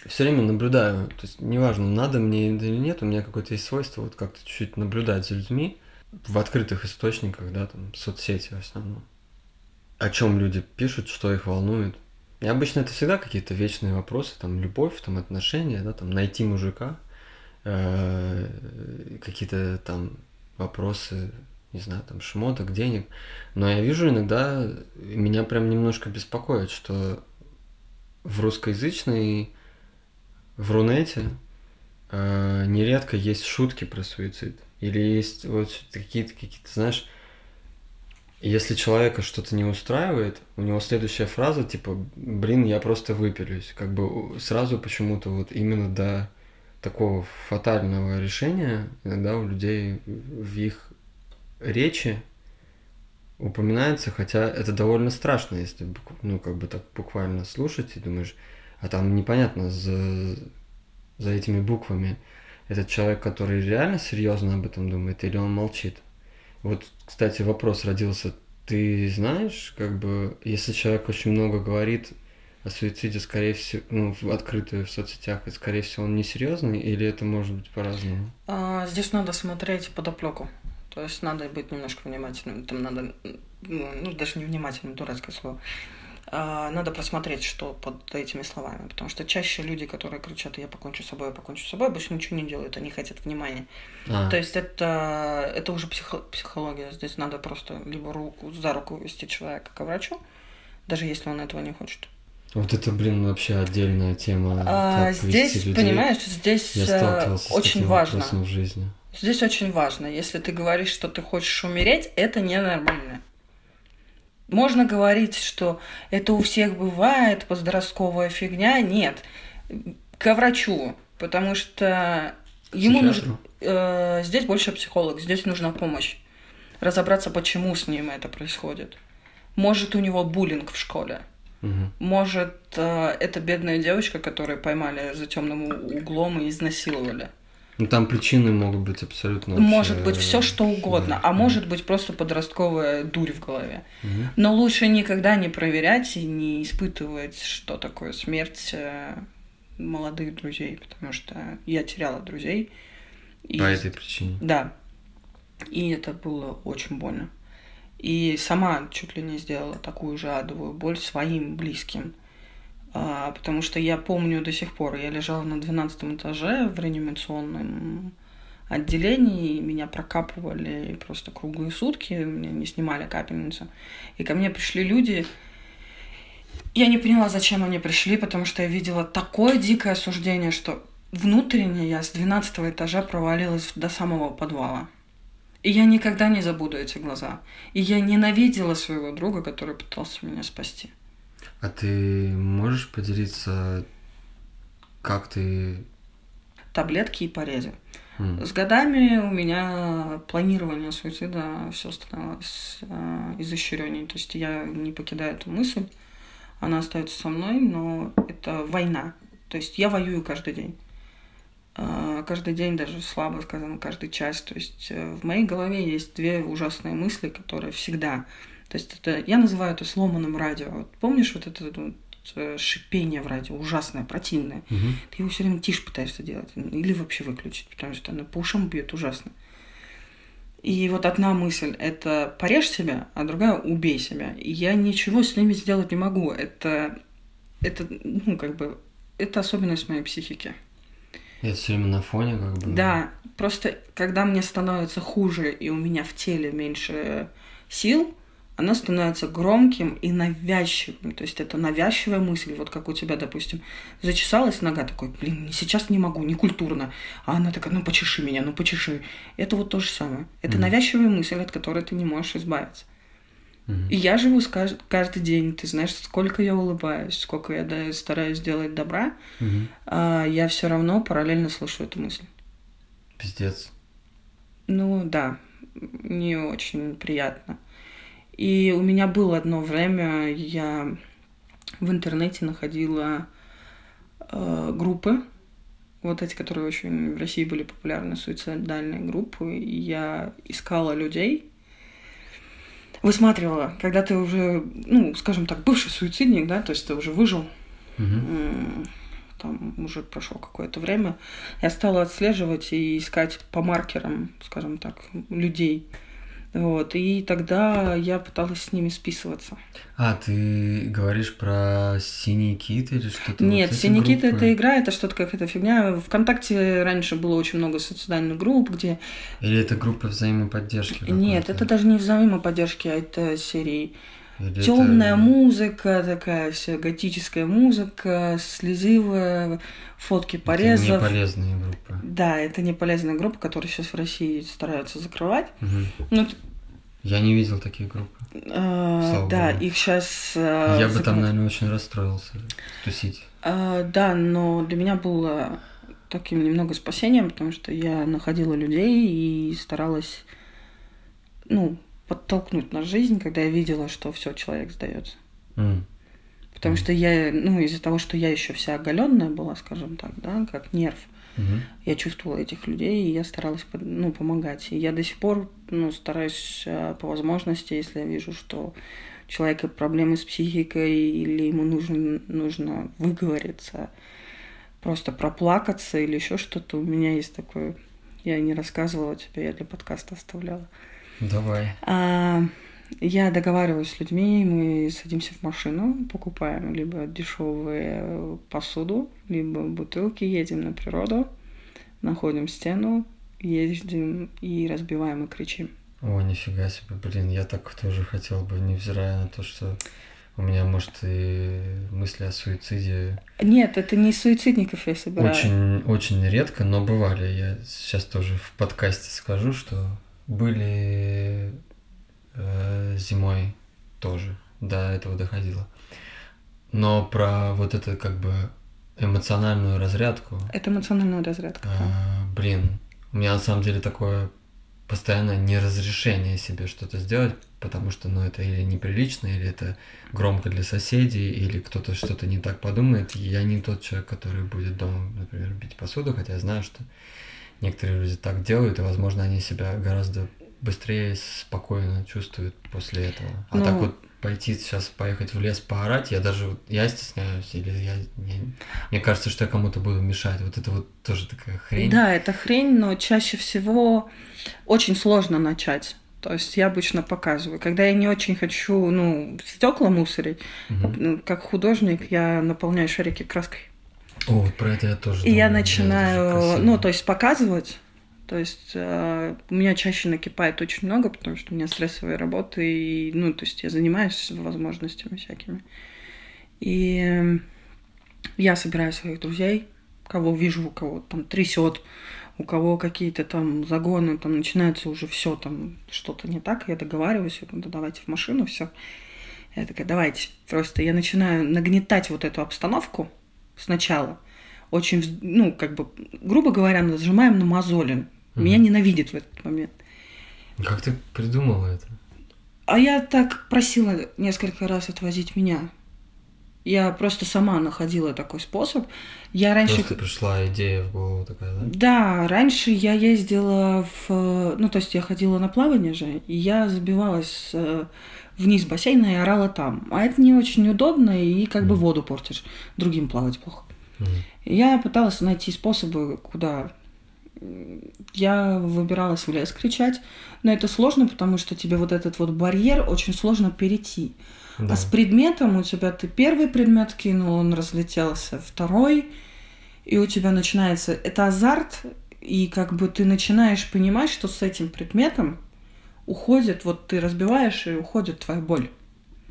все время наблюдаю, то есть неважно, надо мне или нет, у меня какое-то есть свойство вот как-то чуть-чуть наблюдать за людьми в открытых источниках, да, там, соцсети в основном. О чем люди пишут, что их волнует. И обычно это всегда какие-то вечные вопросы, там, любовь, там, отношения, да, там, найти мужика, э, какие-то там вопросы, не знаю, там, шмоток, денег. Но я вижу иногда, меня прям немножко беспокоит, что в русскоязычной, в Рунете э, нередко есть шутки про суицид. Или есть вот какие-то, какие-то, знаешь, если человека что-то не устраивает, у него следующая фраза типа, блин, я просто выпилюсь. Как бы сразу почему-то вот именно до такого фатального решения иногда у людей в их речи упоминается, хотя это довольно страшно, если ну как бы так буквально слушать и думаешь, а там непонятно за, за этими буквами этот человек, который реально серьезно об этом думает, или он молчит. Вот, кстати, вопрос родился. Ты знаешь, как бы, если человек очень много говорит о суициде, скорее всего, ну, в открытую в соцсетях, и, скорее всего, он несерьезный, или это может быть по-разному? А, здесь надо смотреть подоплеку. То есть надо быть немножко внимательным. Там надо, ну, даже не внимательным, дурацкое слово. А, надо просмотреть, что под этими словами. Потому что чаще люди, которые кричат «я покончу с собой, я покончу с собой», обычно ничего не делают, они хотят внимания. А, То есть это, это уже психо- психология. Здесь надо просто либо руку за руку вести человека к врачу, даже если он этого не хочет. вот это, блин, вообще отдельная тема. А, здесь, людей. понимаешь, здесь Я э, очень важно. в жизни. Здесь очень важно. Если ты говоришь, что ты хочешь умереть, это ненормально. Можно говорить, что это у всех бывает, подростковая фигня. Нет. К врачу. Потому что ему. Психиатру? э, здесь больше психолог. Здесь нужна помощь. Разобраться, почему с ним это происходит. Может, у него буллинг в школе. Мгм. Может, э, это бедная девочка, которую поймали за темным углом и изнасиловали. Ну, там причины могут быть абсолютно Может вообще, быть все что угодно, да. а может быть просто подростковая дурь в голове. Мгм. Но лучше никогда не проверять и не испытывать, что такое смерть э, молодых друзей, потому что я теряла друзей. И- По этой причине. Да. И это было очень больно. И сама чуть ли не сделала такую же адовую боль своим близким. А, потому что я помню до сих пор, я лежала на 12 этаже в реанимационном отделении, меня прокапывали просто круглые сутки, меня не снимали капельницу. И ко мне пришли люди, я не поняла, зачем они пришли, потому что я видела такое дикое осуждение, что внутренне я с 12 этажа провалилась до самого подвала. И я никогда не забуду эти глаза. И я ненавидела своего друга, который пытался меня спасти. А ты можешь поделиться, как ты... Таблетки и порезы. С годами у меня планирование суицида все становилось э, изощреннее. То есть я не покидаю эту мысль, она остается со мной, но это война. То есть я воюю каждый день. Э, каждый день, даже слабо сказано, каждый час. То есть э, в моей голове есть две ужасные мысли, которые всегда. То есть это, я называю это сломанным радио. Вот помнишь вот это вот, Э, шипение в радио, ужасное, противное. Угу. Ты его все время тише пытаешься делать. Или вообще выключить, потому что оно по ушам бьет ужасно. И вот одна мысль – это порежь себя, а другая – убей себя. И я ничего с ними сделать не могу. Это, это ну, как бы, это особенность моей психики. И это все время на фоне, как бы. Да, просто когда мне становится хуже и у меня в теле меньше сил, оно становится громким и навязчивым. То есть это навязчивая мысль. Вот как у тебя, допустим, зачесалась нога, такой, блин, сейчас не могу, не культурно. А она такая, ну почеши меня, ну почеши. Это вот то же самое. Это mm-hmm. навязчивая мысль, от которой ты не можешь избавиться. Mm-hmm. И я живу кажд- каждый день, ты знаешь, сколько я улыбаюсь, сколько я да, стараюсь сделать добра, mm-hmm. а я все равно параллельно слышу эту мысль. Пиздец. Ну да, не очень приятно. И у меня было одно время, я в интернете находила э, группы, вот эти, которые очень в России были популярны, суицидальные группы, и я искала людей, высматривала, когда ты уже, ну, скажем так, бывший суицидник, да, то есть ты уже выжил, угу. там уже прошло какое-то время, я стала отслеживать и искать по маркерам, скажем так, людей, вот, и тогда я пыталась с ними списываться. А, ты говоришь про синий кит или что-то? Нет, вот синий кит это игра, это что-то какая-то фигня. Вконтакте раньше было очень много социальных групп, где. Или это группа взаимоподдержки? Нет, это даже не взаимоподдержки, а это серии Темная это... музыка, такая вся готическая музыка, слезивая, фотки порезов. Это не полезные группы. Да, это не полезная группа, которую сейчас в России стараются закрывать. Угу. Ну, Я не видел такие группы. А, да, Богу. их сейчас. А, Я закрывают. бы там, наверное, очень расстроился тусить. А, да, но для меня было таким немного спасением, потому что я находила людей и старалась, ну, подтолкнуть на жизнь, когда я видела, что все, человек сдается. Mm. Потому mm. что я, ну, из-за того, что я еще вся оголенная была, скажем так, да, как нерв, mm-hmm. я чувствовала этих людей, и я старалась, ну, помогать. И я до сих пор, ну, стараюсь а, по возможности, если я вижу, что у человека проблемы с психикой или ему нужно, нужно выговориться, просто проплакаться или еще что-то. У меня есть такое, я не рассказывала тебе, я для подкаста оставляла. Давай. А, я договариваюсь с людьми, мы садимся в машину, покупаем либо дешевую посуду, либо бутылки, едем на природу, находим стену, ездим и разбиваем и кричим. О, нифига себе, блин, я так тоже хотел бы, невзирая на то, что у меня, может, и мысли о суициде. Нет, это не суицидников я собираю. Очень, очень редко, но бывали. Я сейчас тоже в подкасте скажу, что были э, зимой тоже, до этого доходило. Но про вот это как бы эмоциональную разрядку. Это эмоциональная разрядка. Э, блин, у меня на самом деле такое постоянное неразрешение себе что-то сделать, потому что, ну, это или неприлично, или это громко для соседей, или кто-то что-то не так подумает. Я не тот человек, который будет дома, например, бить посуду, хотя я знаю, что некоторые люди так делают, и, возможно, они себя гораздо быстрее, спокойно чувствуют после этого. А ну, так вот пойти сейчас поехать в лес поорать, я даже я стесняюсь, или я не, мне кажется, что я кому-то буду мешать. Вот это вот тоже такая хрень. Да, это хрень, но чаще всего очень сложно начать. То есть я обычно показываю. Когда я не очень хочу, ну, стекла мусорить, угу. как художник я наполняю шарики краской. О, вот про это я тоже. И думаю, я начинаю, ну, то есть показывать, То есть э, у меня чаще накипает очень много, потому что у меня стрессовые работы, и, ну, то есть я занимаюсь возможностями всякими. И я собираю своих друзей, кого вижу, у кого там трясет, у кого какие-то там загоны, там начинается уже все, там что-то не так, я договариваюсь, я говорю, давайте в машину, все. Я такая, давайте. Просто я начинаю нагнетать вот эту обстановку сначала. Очень, ну, как бы, грубо говоря, нажимаем на мозоли. Меня ненавидит в этот момент. Как ты придумала это? А я так просила несколько раз отвозить меня. Я просто сама находила такой способ. Я раньше... Просто пришла идея в голову такая, да? Да, раньше я ездила в... Ну, то есть я ходила на плавание же, и я забивалась э, вниз бассейна и орала там. А это не очень удобно, и как бы воду портишь. Другим плавать плохо. Я пыталась найти способы, куда я выбиралась в лес кричать, но это сложно, потому что тебе вот этот вот барьер очень сложно перейти. Да. А с предметом у тебя ты первый предмет кинул, он разлетелся, второй, и у тебя начинается это азарт, и как бы ты начинаешь понимать, что с этим предметом уходит, вот ты разбиваешь, и уходит твоя боль.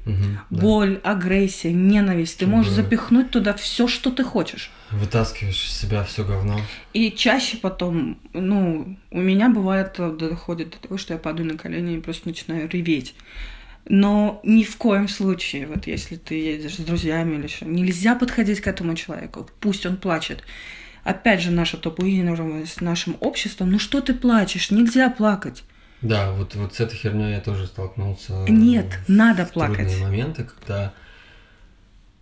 Да. Боль, агрессия, ненависть. Ты можешь Чтобы- запихнуть туда все, что ты хочешь. Вытаскиваешь из себя все говно. И чаще потом, ну, у меня бывает, э, доходит до того, что я падаю на колени и просто начинаю реветь. Но ни в коем случае, вот если ты едешь с друзьями или что, нельзя подходить к этому человеку. Пусть он плачет. Опять же, наша табуированность с нашим обществом. Ну что ты плачешь? Нельзя плакать. Да, вот, вот с этой херней я тоже столкнулся. Нет, в надо трудные плакать. моменты, когда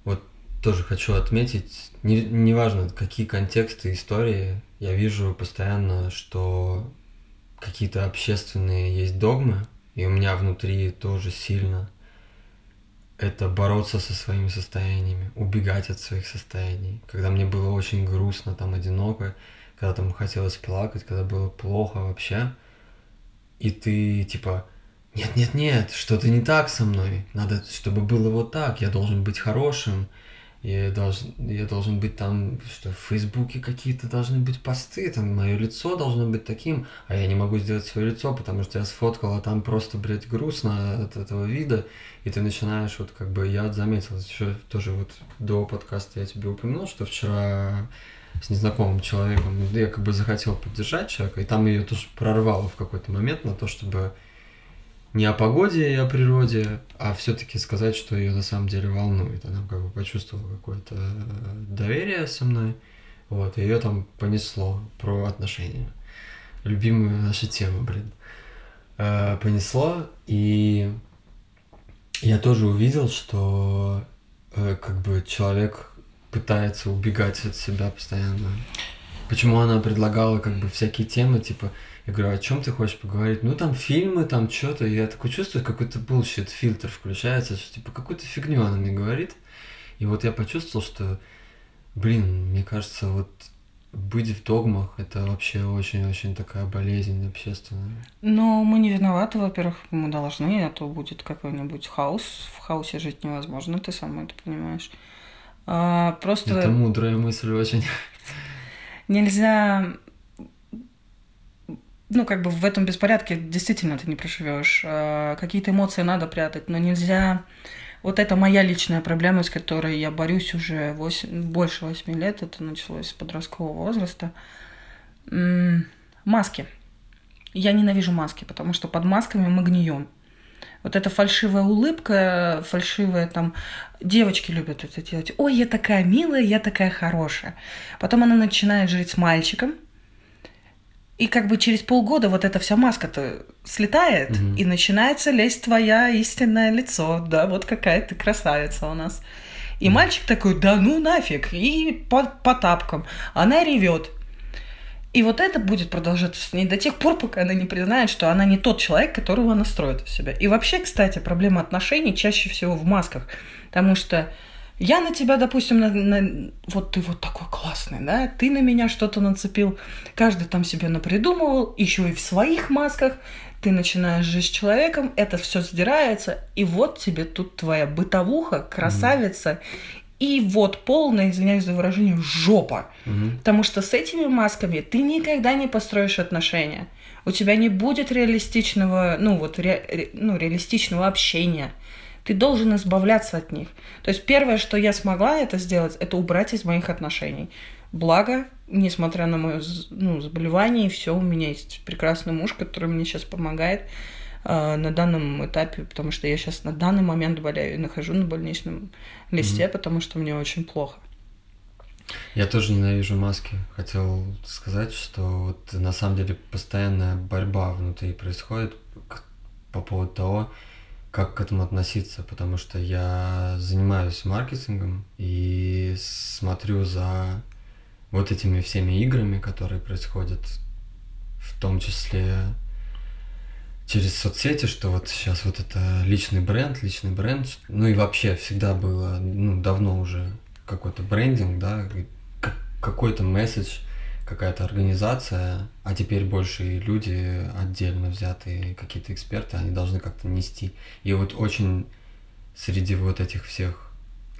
вот тоже хочу отметить, не- неважно, какие контексты истории, я вижу постоянно, что какие-то общественные есть догмы, и у меня внутри тоже сильно это бороться со своими состояниями, убегать от своих состояний. Когда мне было очень грустно, там, одиноко, когда там хотелось плакать, когда было плохо вообще, и ты типа, нет-нет-нет, что-то не так со мной, надо, чтобы было вот так, я должен быть хорошим, я должен, я должен быть там, что в Фейсбуке какие-то должны быть посты, там мое лицо должно быть таким, а я не могу сделать свое лицо, потому что я сфоткала там просто, блядь, грустно от этого вида, и ты начинаешь вот как бы, я заметил, еще тоже вот до подкаста я тебе упомянул, что вчера с незнакомым человеком, я как бы захотел поддержать человека, и там ее тоже прорвало в какой-то момент на то, чтобы не о погоде и о природе, а все-таки сказать, что ее на самом деле волнует. Она как бы почувствовала какое-то э, доверие со мной, вот, ее там понесло про отношения. Любимая наша тема, блин. Э, понесло, и я тоже увидел, что э, как бы человек пытается убегать от себя постоянно. Почему она предлагала как бы всякие темы, типа, я говорю, о чем ты хочешь поговорить? Ну, там фильмы, там что-то. Я такой чувствую, какой-то bullshit фильтр включается, что типа какую-то фигню она мне говорит. И вот я почувствовал, что, блин, мне кажется, вот быть в догмах это вообще очень-очень такая болезнь общественная. Но мы не виноваты, во-первых, мы должны, а то будет какой-нибудь хаос. В хаосе жить невозможно, ты сам это понимаешь. А, просто Это мудрая мысль очень. нельзя ну, как бы в этом беспорядке действительно ты не проживешь. А, Какие-то эмоции надо прятать, но нельзя... Вот это моя личная проблема, с которой я борюсь уже 8, больше 8 лет. Это началось с подросткового возраста. М, Маски. Я ненавижу маски, потому что под масками мы гнием. Вот эта фальшивая улыбка, фальшивая там... Девочки любят это делать. Ой, я такая милая, я такая хорошая. Потом она начинает жить с мальчиком, и как бы через полгода вот эта вся маска-то слетает, Мгм. и начинается лезть твоя истинное лицо. Да, вот какая ты красавица у нас. И мальчик такой, да ну нафиг, и по, по тапкам. Она ревет. И вот это будет продолжаться с ней до тех пор, пока она не признает, что она не тот человек, которого она строит в себя. И вообще, кстати, проблема отношений чаще всего в масках. Потому что я на тебя, допустим, на- на- вот ты вот такой классный, да, ты на меня что-то нацепил, каждый там себе напридумывал, еще и в своих масках, ты начинаешь жить с человеком, это все сдирается, и вот тебе тут твоя бытовуха, красавица, и вот полная, извиняюсь за выражение, жопа. Мгм. Потому что с этими масками ты никогда не построишь отношения. У тебя не будет реалистичного, ну вот, ре- ре- ну, реалистичного общения. Ты должен избавляться от них. То есть первое, что я смогла это сделать, это убрать из моих отношений. Благо, несмотря на мое ну, заболевание и все, у меня есть прекрасный муж, который мне сейчас помогает э, на данном этапе, потому что я сейчас на данный момент болею и нахожу на больничном листе, потому что мне очень плохо. Я тоже ненавижу маски. Хотел сказать, что вот на самом деле постоянная борьба внутри происходит по поводу того, как к этому относиться, потому что я занимаюсь маркетингом и смотрю за вот этими всеми играми, которые происходят, в том числе через соцсети, что вот сейчас вот это личный бренд, личный бренд, ну и вообще всегда было, ну, давно уже какой-то брендинг, да, какой-то месседж, какая-то организация, а теперь больше и люди отдельно взятые, какие-то эксперты, они должны как-то нести. И вот очень среди вот этих всех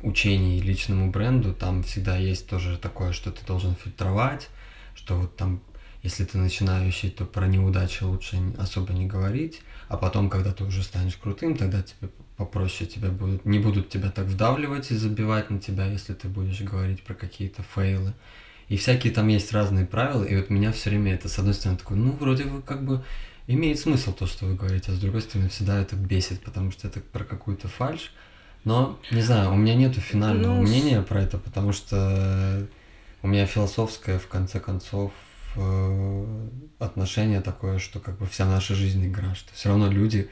учений личному бренду, там всегда есть тоже такое, что ты должен фильтровать, что вот там, если ты начинающий, то про неудачи лучше особо не говорить, а потом, когда ты уже станешь крутым, тогда тебе попроще тебя будут, не будут тебя так вдавливать и забивать на тебя, если ты будешь говорить про какие-то фейлы. И всякие там есть разные правила, и вот меня все время это, с одной стороны, такой, ну, вроде бы как бы имеет смысл то, что вы говорите, а с другой стороны, всегда это бесит, потому что это про какую-то фальшь. Но, не знаю, у меня нету финального Ну, мнения про это, потому что у меня философское, в конце концов, э, отношение такое, что как бы вся наша жизнь игра, что все равно люди,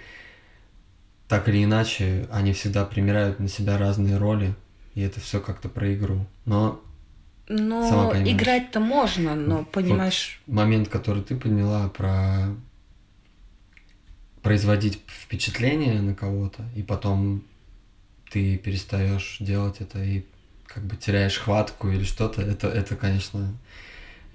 так или иначе, они всегда примеряют на себя разные роли, и это все как-то про игру. Но Но играть-то можно, но Вот понимаешь, момент, который ты подняла про производить впечатление на кого-то, и потом ты перестаешь делать это и как бы теряешь хватку или что-то, это, это, конечно,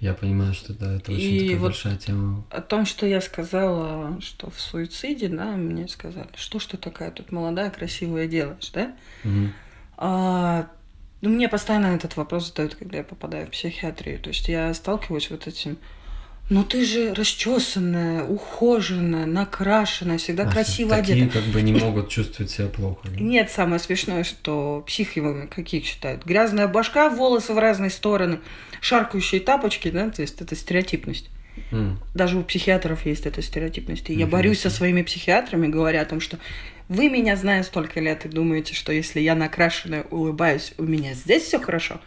я понимаю, что да, это очень И такая вот большая тема. о том, что я сказала, что в суициде, да, мне сказали, что ж ты такая тут молодая, красивая делаешь, да? Мгм. А, ну, мне постоянно этот вопрос задают, когда я попадаю в психиатрию. То есть я сталкиваюсь вот этим, ну ты же расчесанная, ухоженная, накрашенная, всегда А, красиво Такие одета. как бы не могут чувствовать себя плохо. да? Нет, самое смешное, что психивами каких считают? Грязная башка, волосы в разные стороны, шаркающие тапочки, да, то есть это стереотипность. М. Даже у психиатров есть эта стереотипность. И я Нифига борюсь со своими психиатрами, говоря о том, что вы меня зная столько лет и думаете, что если я накрашенная, улыбаюсь, у меня здесь все хорошо.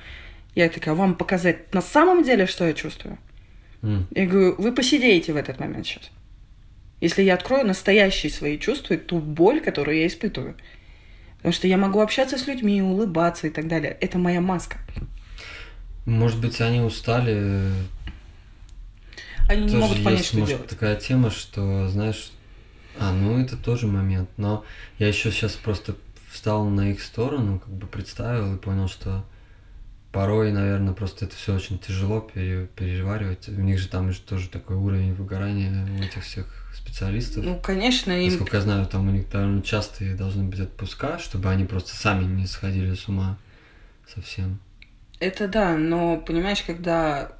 Я такая, вам показать на самом деле, что я чувствую? М. Я говорю, вы посидеете в этот момент сейчас. Если я открою настоящие свои чувства и ту боль, которую я испытываю. Потому что я могу общаться с людьми, улыбаться и так далее. Это моя маска. Может быть, они устали Они не тоже могут понять, есть, что может, делать. такая тема, что, знаешь, а, ну это тоже момент, но я еще сейчас просто встал на их сторону, как бы представил и понял, что порой, наверное, просто это все очень тяжело пере- переваривать. У них же там же тоже такой уровень выгорания у этих всех специалистов. Ну, конечно, им Насколько я знаю, там у них довольно частые должны быть отпуска, чтобы они просто сами не сходили с ума совсем. Это да, но понимаешь, когда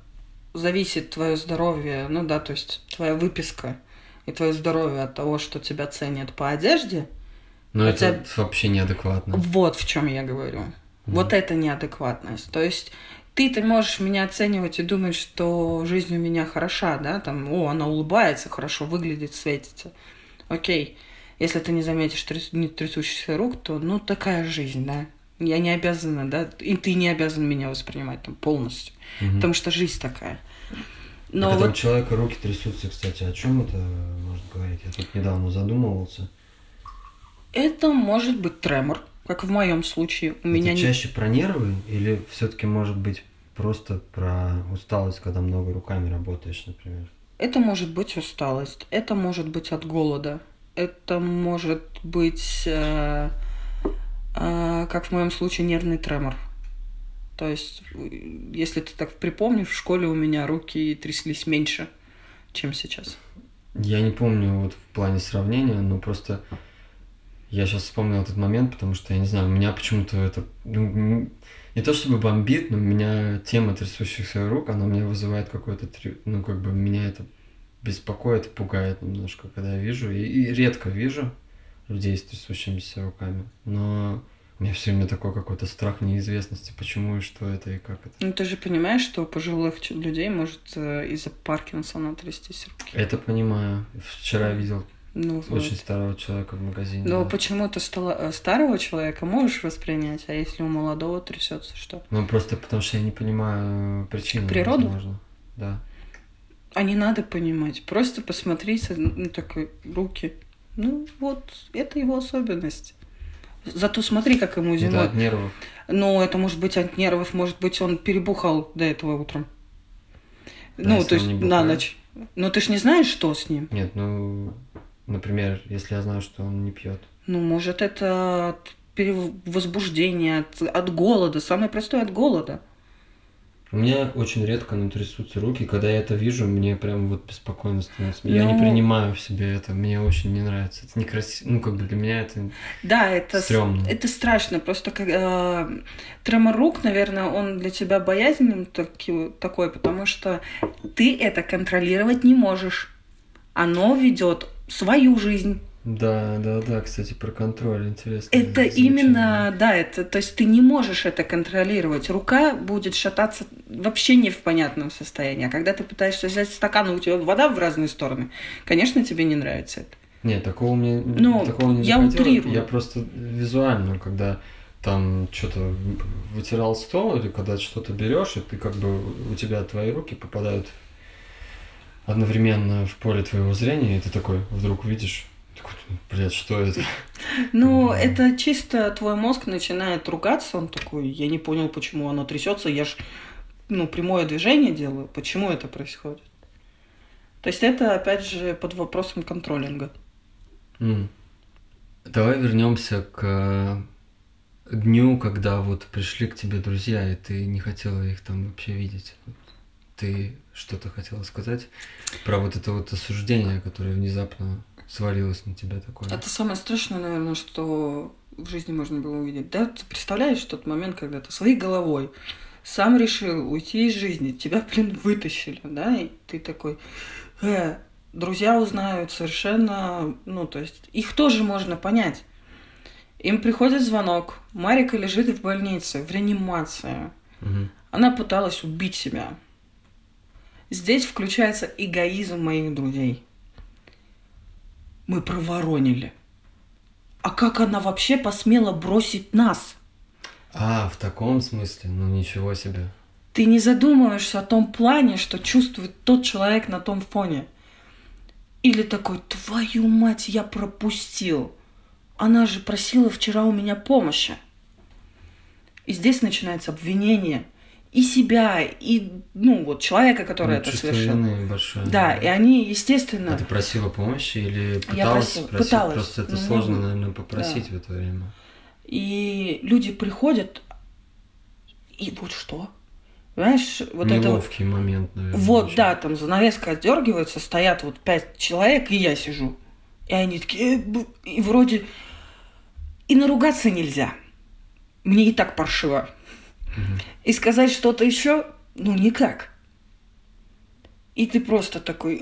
зависит твое здоровье, ну да, то есть твоя выписка и твое здоровье от того, что тебя ценят по одежде, Но Хотя- это вообще неадекватно. вот в чем я говорю. Вот это неадекватность. То есть ты, ты можешь меня оценивать и думать, что жизнь у меня хороша, да, там, о, она улыбается, хорошо выглядит, светится. Окей. Если ты не заметишь тряс- не трясущихся рук, то, ну, такая жизнь, да. Я не обязана, да, и ты не обязан меня воспринимать там полностью, Мгм. потому что жизнь такая. А Но когда вот у человека руки трясутся, кстати, о чем это может говорить? Я тут недавно задумывался. это может быть тремор, как в моем случае. У меня это не чаще про нервы или все-таки может быть просто про усталость, когда много руками работаешь, например? Это может быть усталость, это может быть от голода, это может быть, э, э, как в моем случае, нервный тремор. То есть, э, если ты так припомнишь, в школе у меня руки тряслись меньше, чем сейчас. Я не помню вот в плане сравнения, но просто Я сейчас вспомнил этот момент, потому что, я не знаю, у меня почему-то это... Ну, не то чтобы бомбит, но у меня тема трясущихся рук, она меня вызывает какой-то... Ну, как бы меня это беспокоит пугает немножко, когда я вижу. И, и редко вижу людей с трясущимися руками. Но у меня все время такой какой-то страх неизвестности, почему и что это и как это. Ну ты же понимаешь, что у пожилых людей может э, из-за Паркинсона трястись руки. Это понимаю. Вчера видел ну, очень вот. старого человека в магазине. Но да. почему ты э, старого человека можешь воспринять, а если у молодого трясется, что? Ну просто потому что я не понимаю причины. Природу? Возможно. Да. А не надо понимать. Просто посмотрите, ну, такой, руки. Ну, вот, это его особенность. Зато смотри, как ему зимой. Это от нервов. Ну, это может быть от нервов, может быть, он перебухал до этого утром. Да, ну, то есть на ночь. Но ты ж не знаешь, что с ним. Нет, ну, например, если я знаю, что он не пьет. Ну, может, это от перевозбуждения, от, от голода. Самое простое от голода. У меня очень редко ну, трясутся руки. Когда я это вижу, мне прям вот беспокойно становится. Но... Я не ну, принимаю в себе это. Мне очень не нравится. Это некрасиво. Ну, как бы для меня это Да, это, стрёмно. это страшно. Просто как, э, тремор рук, наверное, он для тебя боязненным таки, такой, потому что ты это контролировать не можешь. Оно ведет свою жизнь. Да, да, да, кстати, про контроль интересно. Это именно, да, это, то есть ты не можешь это контролировать. Рука будет шататься вообще не в понятном состоянии. А когда ты пытаешься взять стакан, и у тебя вода в разные стороны, конечно, тебе не нравится это. Нет, такого мне ну, такого не я утрирую. Я просто визуально, когда там что-то вытирал стол, или когда что-то берешь, и ты как бы у тебя твои руки попадают одновременно в поле твоего зрения, и ты такой вдруг видишь Блять, что это? Ну, это чисто твой мозг начинает ругаться, он такой, я не понял, почему оно трясется, я ж, ну, прямое движение делаю, почему это происходит? То есть это, опять же, под вопросом контролинга. Mm. Давай вернемся к дню, когда вот пришли к тебе друзья, и ты не хотела их там вообще видеть. Ты что-то хотела сказать про вот это вот осуждение, которое внезапно свалилось на тебя такое? Это самое страшное, наверное, что в жизни можно было увидеть. Да, ты представляешь тот момент, когда ты своей головой сам решил уйти из жизни, тебя, блин, вытащили, да, и ты такой, э, друзья узнают совершенно, ну, то есть их тоже можно понять. Им приходит звонок, Марика лежит в больнице, в реанимации. Угу. Она пыталась убить себя. Здесь включается эгоизм моих друзей мы проворонили. А как она вообще посмела бросить нас? А, в таком смысле? Ну ничего себе. Ты не задумываешься о том плане, что чувствует тот человек на том фоне. Или такой, твою мать, я пропустил. Она же просила вчера у меня помощи. И здесь начинается обвинение – и себя, и, ну, вот человека, который ну, это совершил. большое. Да, и они, естественно... А ты просила помощи или пыталась Я просила, просить? Пыталась, Просто это сложно, могу. наверное, попросить да. в это время. И люди приходят, и вот что? Понимаешь, вот Неловкий это... момент, наверное. Вот, очень. да, там занавеска отдергивается, стоят вот пять человек, и я сижу. И они такие, «Э, и вроде... И наругаться нельзя. Мне и так паршиво. И сказать что-то еще, ну никак. И ты просто такой,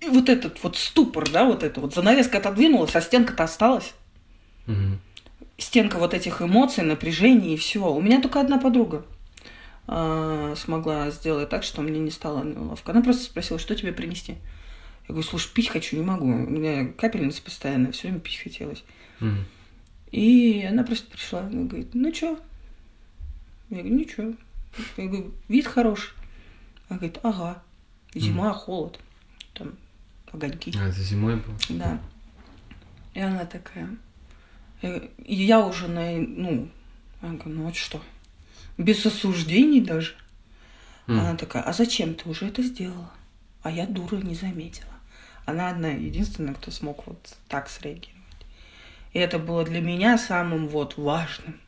и вот этот вот ступор, да, вот это вот занавеска отодвинулась, а стенка-то осталась. Угу. Стенка вот этих эмоций, напряжений и всего. У меня только одна подруга э, смогла сделать так, что мне не стало неловко. Она просто спросила, что тебе принести. Я говорю, слушай, пить хочу, не могу. У меня капельница постоянная, все время пить хотелось. Угу. И она просто пришла, она говорит, ну что, я говорю, ничего. Я говорю, вид хороший. Она говорит, ага. Зима, mm. холод. Там огоньки. А, это зимой было? Да. И она такая. И я уже на, ну, она говорит, ну вот что? Без осуждений даже. Mm. Она такая, а зачем ты уже это сделала? А я дура не заметила. Она одна, единственная, кто смог вот так среагировать. И это было для меня самым вот важным.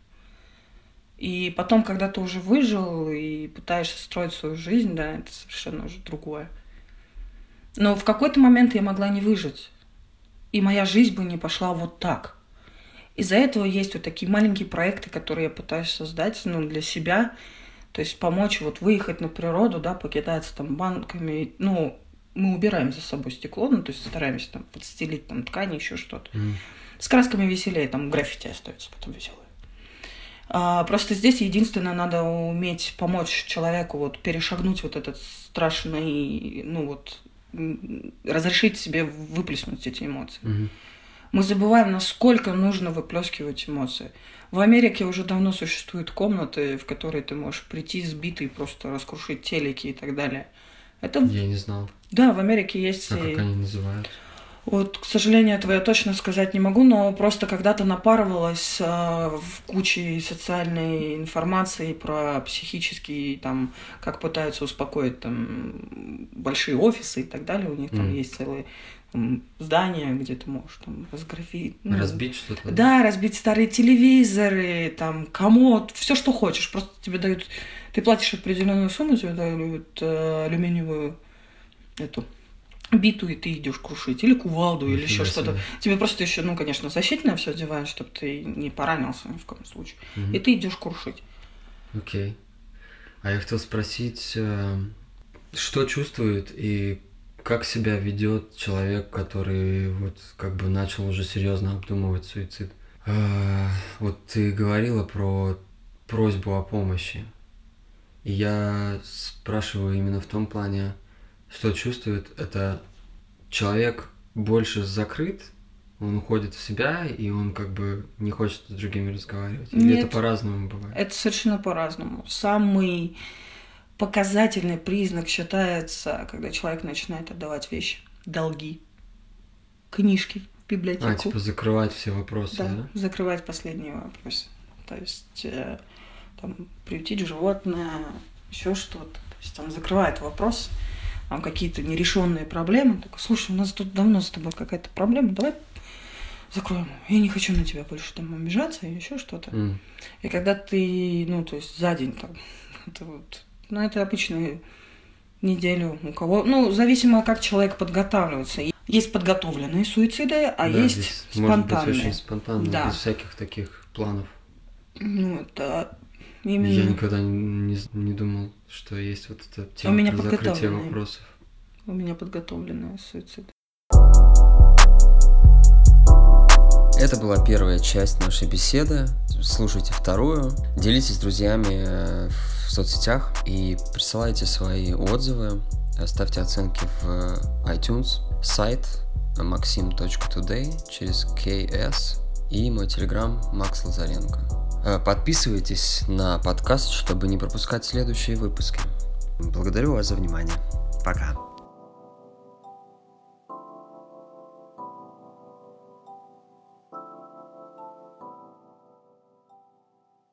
И потом, когда ты уже выжил и пытаешься строить свою жизнь, да, это совершенно уже другое. Но в какой-то момент я могла не выжить. И моя жизнь бы не пошла вот так. Из-за этого есть вот такие маленькие проекты, которые я пытаюсь создать ну, для себя. То есть помочь вот выехать на природу, да, покидаться там банками. Ну, мы убираем за собой стекло, ну, то есть стараемся там подстелить там ткани, еще что-то. М. С красками веселее, там граффити остается потом веселые. А, просто здесь единственное надо уметь помочь человеку вот перешагнуть вот этот страшный, ну вот, разрешить себе выплеснуть эти эмоции. Мы забываем, насколько нужно выплескивать эмоции. В Америке уже давно существуют комнаты, в которые ты можешь прийти сбитый, просто раскрушить телеки и так далее. Это, Я не знал. да, в Америке есть А как они называют? Вот, к сожалению, этого я точно сказать не могу, но просто когда-то напарывалась э, в куче социальной информации про психические, там, как пытаются успокоить там большие офисы и так далее. У них там Мгм. есть целые м, здания, где ты можешь там разграфить. ну, Разбить что-то? Да, разбить старые телевизоры, там, комод, все, что хочешь. Просто тебе дают... Ты платишь определенную сумму, тебе дают э, алюминиевую эту биту, и ты идешь крушить. Или кувалду, или еще что-то. Тебе просто еще, ну, конечно, защитное все одевают, чтобы ты не поранился ни в коем случае. Мгм. И ты идешь крушить. Окей. А я хотел спросить, э, что чувствует и как себя ведет человек, который вот как бы начал уже серьезно обдумывать суицид? Э, Вот ты говорила про просьбу о помощи. И я спрашиваю именно в том плане, что чувствует это человек больше закрыт, он уходит в себя, и он как бы не хочет с другими разговаривать. Или Нет. это по-разному бывает? Это совершенно по-разному. Самый показательный признак считается, когда человек начинает отдавать вещи, долги, книжки в библиотеку. А, типа закрывать все вопросы, да? Да, закрывать последние вопросы. То есть э, там приютить животное, еще что-то. То есть он закрывает вопрос, там какие-то нерешенные проблемы. Такой, слушай, у нас тут давно с тобой какая-то проблема, давай закроем. Я не хочу на тебя больше там обижаться и еще что-то. М, И когда ты, ну, то есть за день там, это вот, ну, это обычно неделю у кого, ну, зависимо, как человек подготавливается. Есть подготовленные суициды, а да, есть здесь может быть спонтанные. очень спонтанно, Да. без всяких таких планов. Ну, это Я именно... никогда не, не думал, что есть вот эта тема меня про закрытие вопросов. У меня подготовленные суициды. Это была первая часть нашей беседы. Слушайте вторую. Делитесь с друзьями э, в соцсетях и присылайте свои отзывы. э, Ставьте оценки в iTunes. Сайт maxim.today через KS и мой телеграм Макс Лазаренко. Э, Подписывайтесь на подкаст, чтобы не пропускать следующие выпуски. Благодарю вас за внимание. Пока.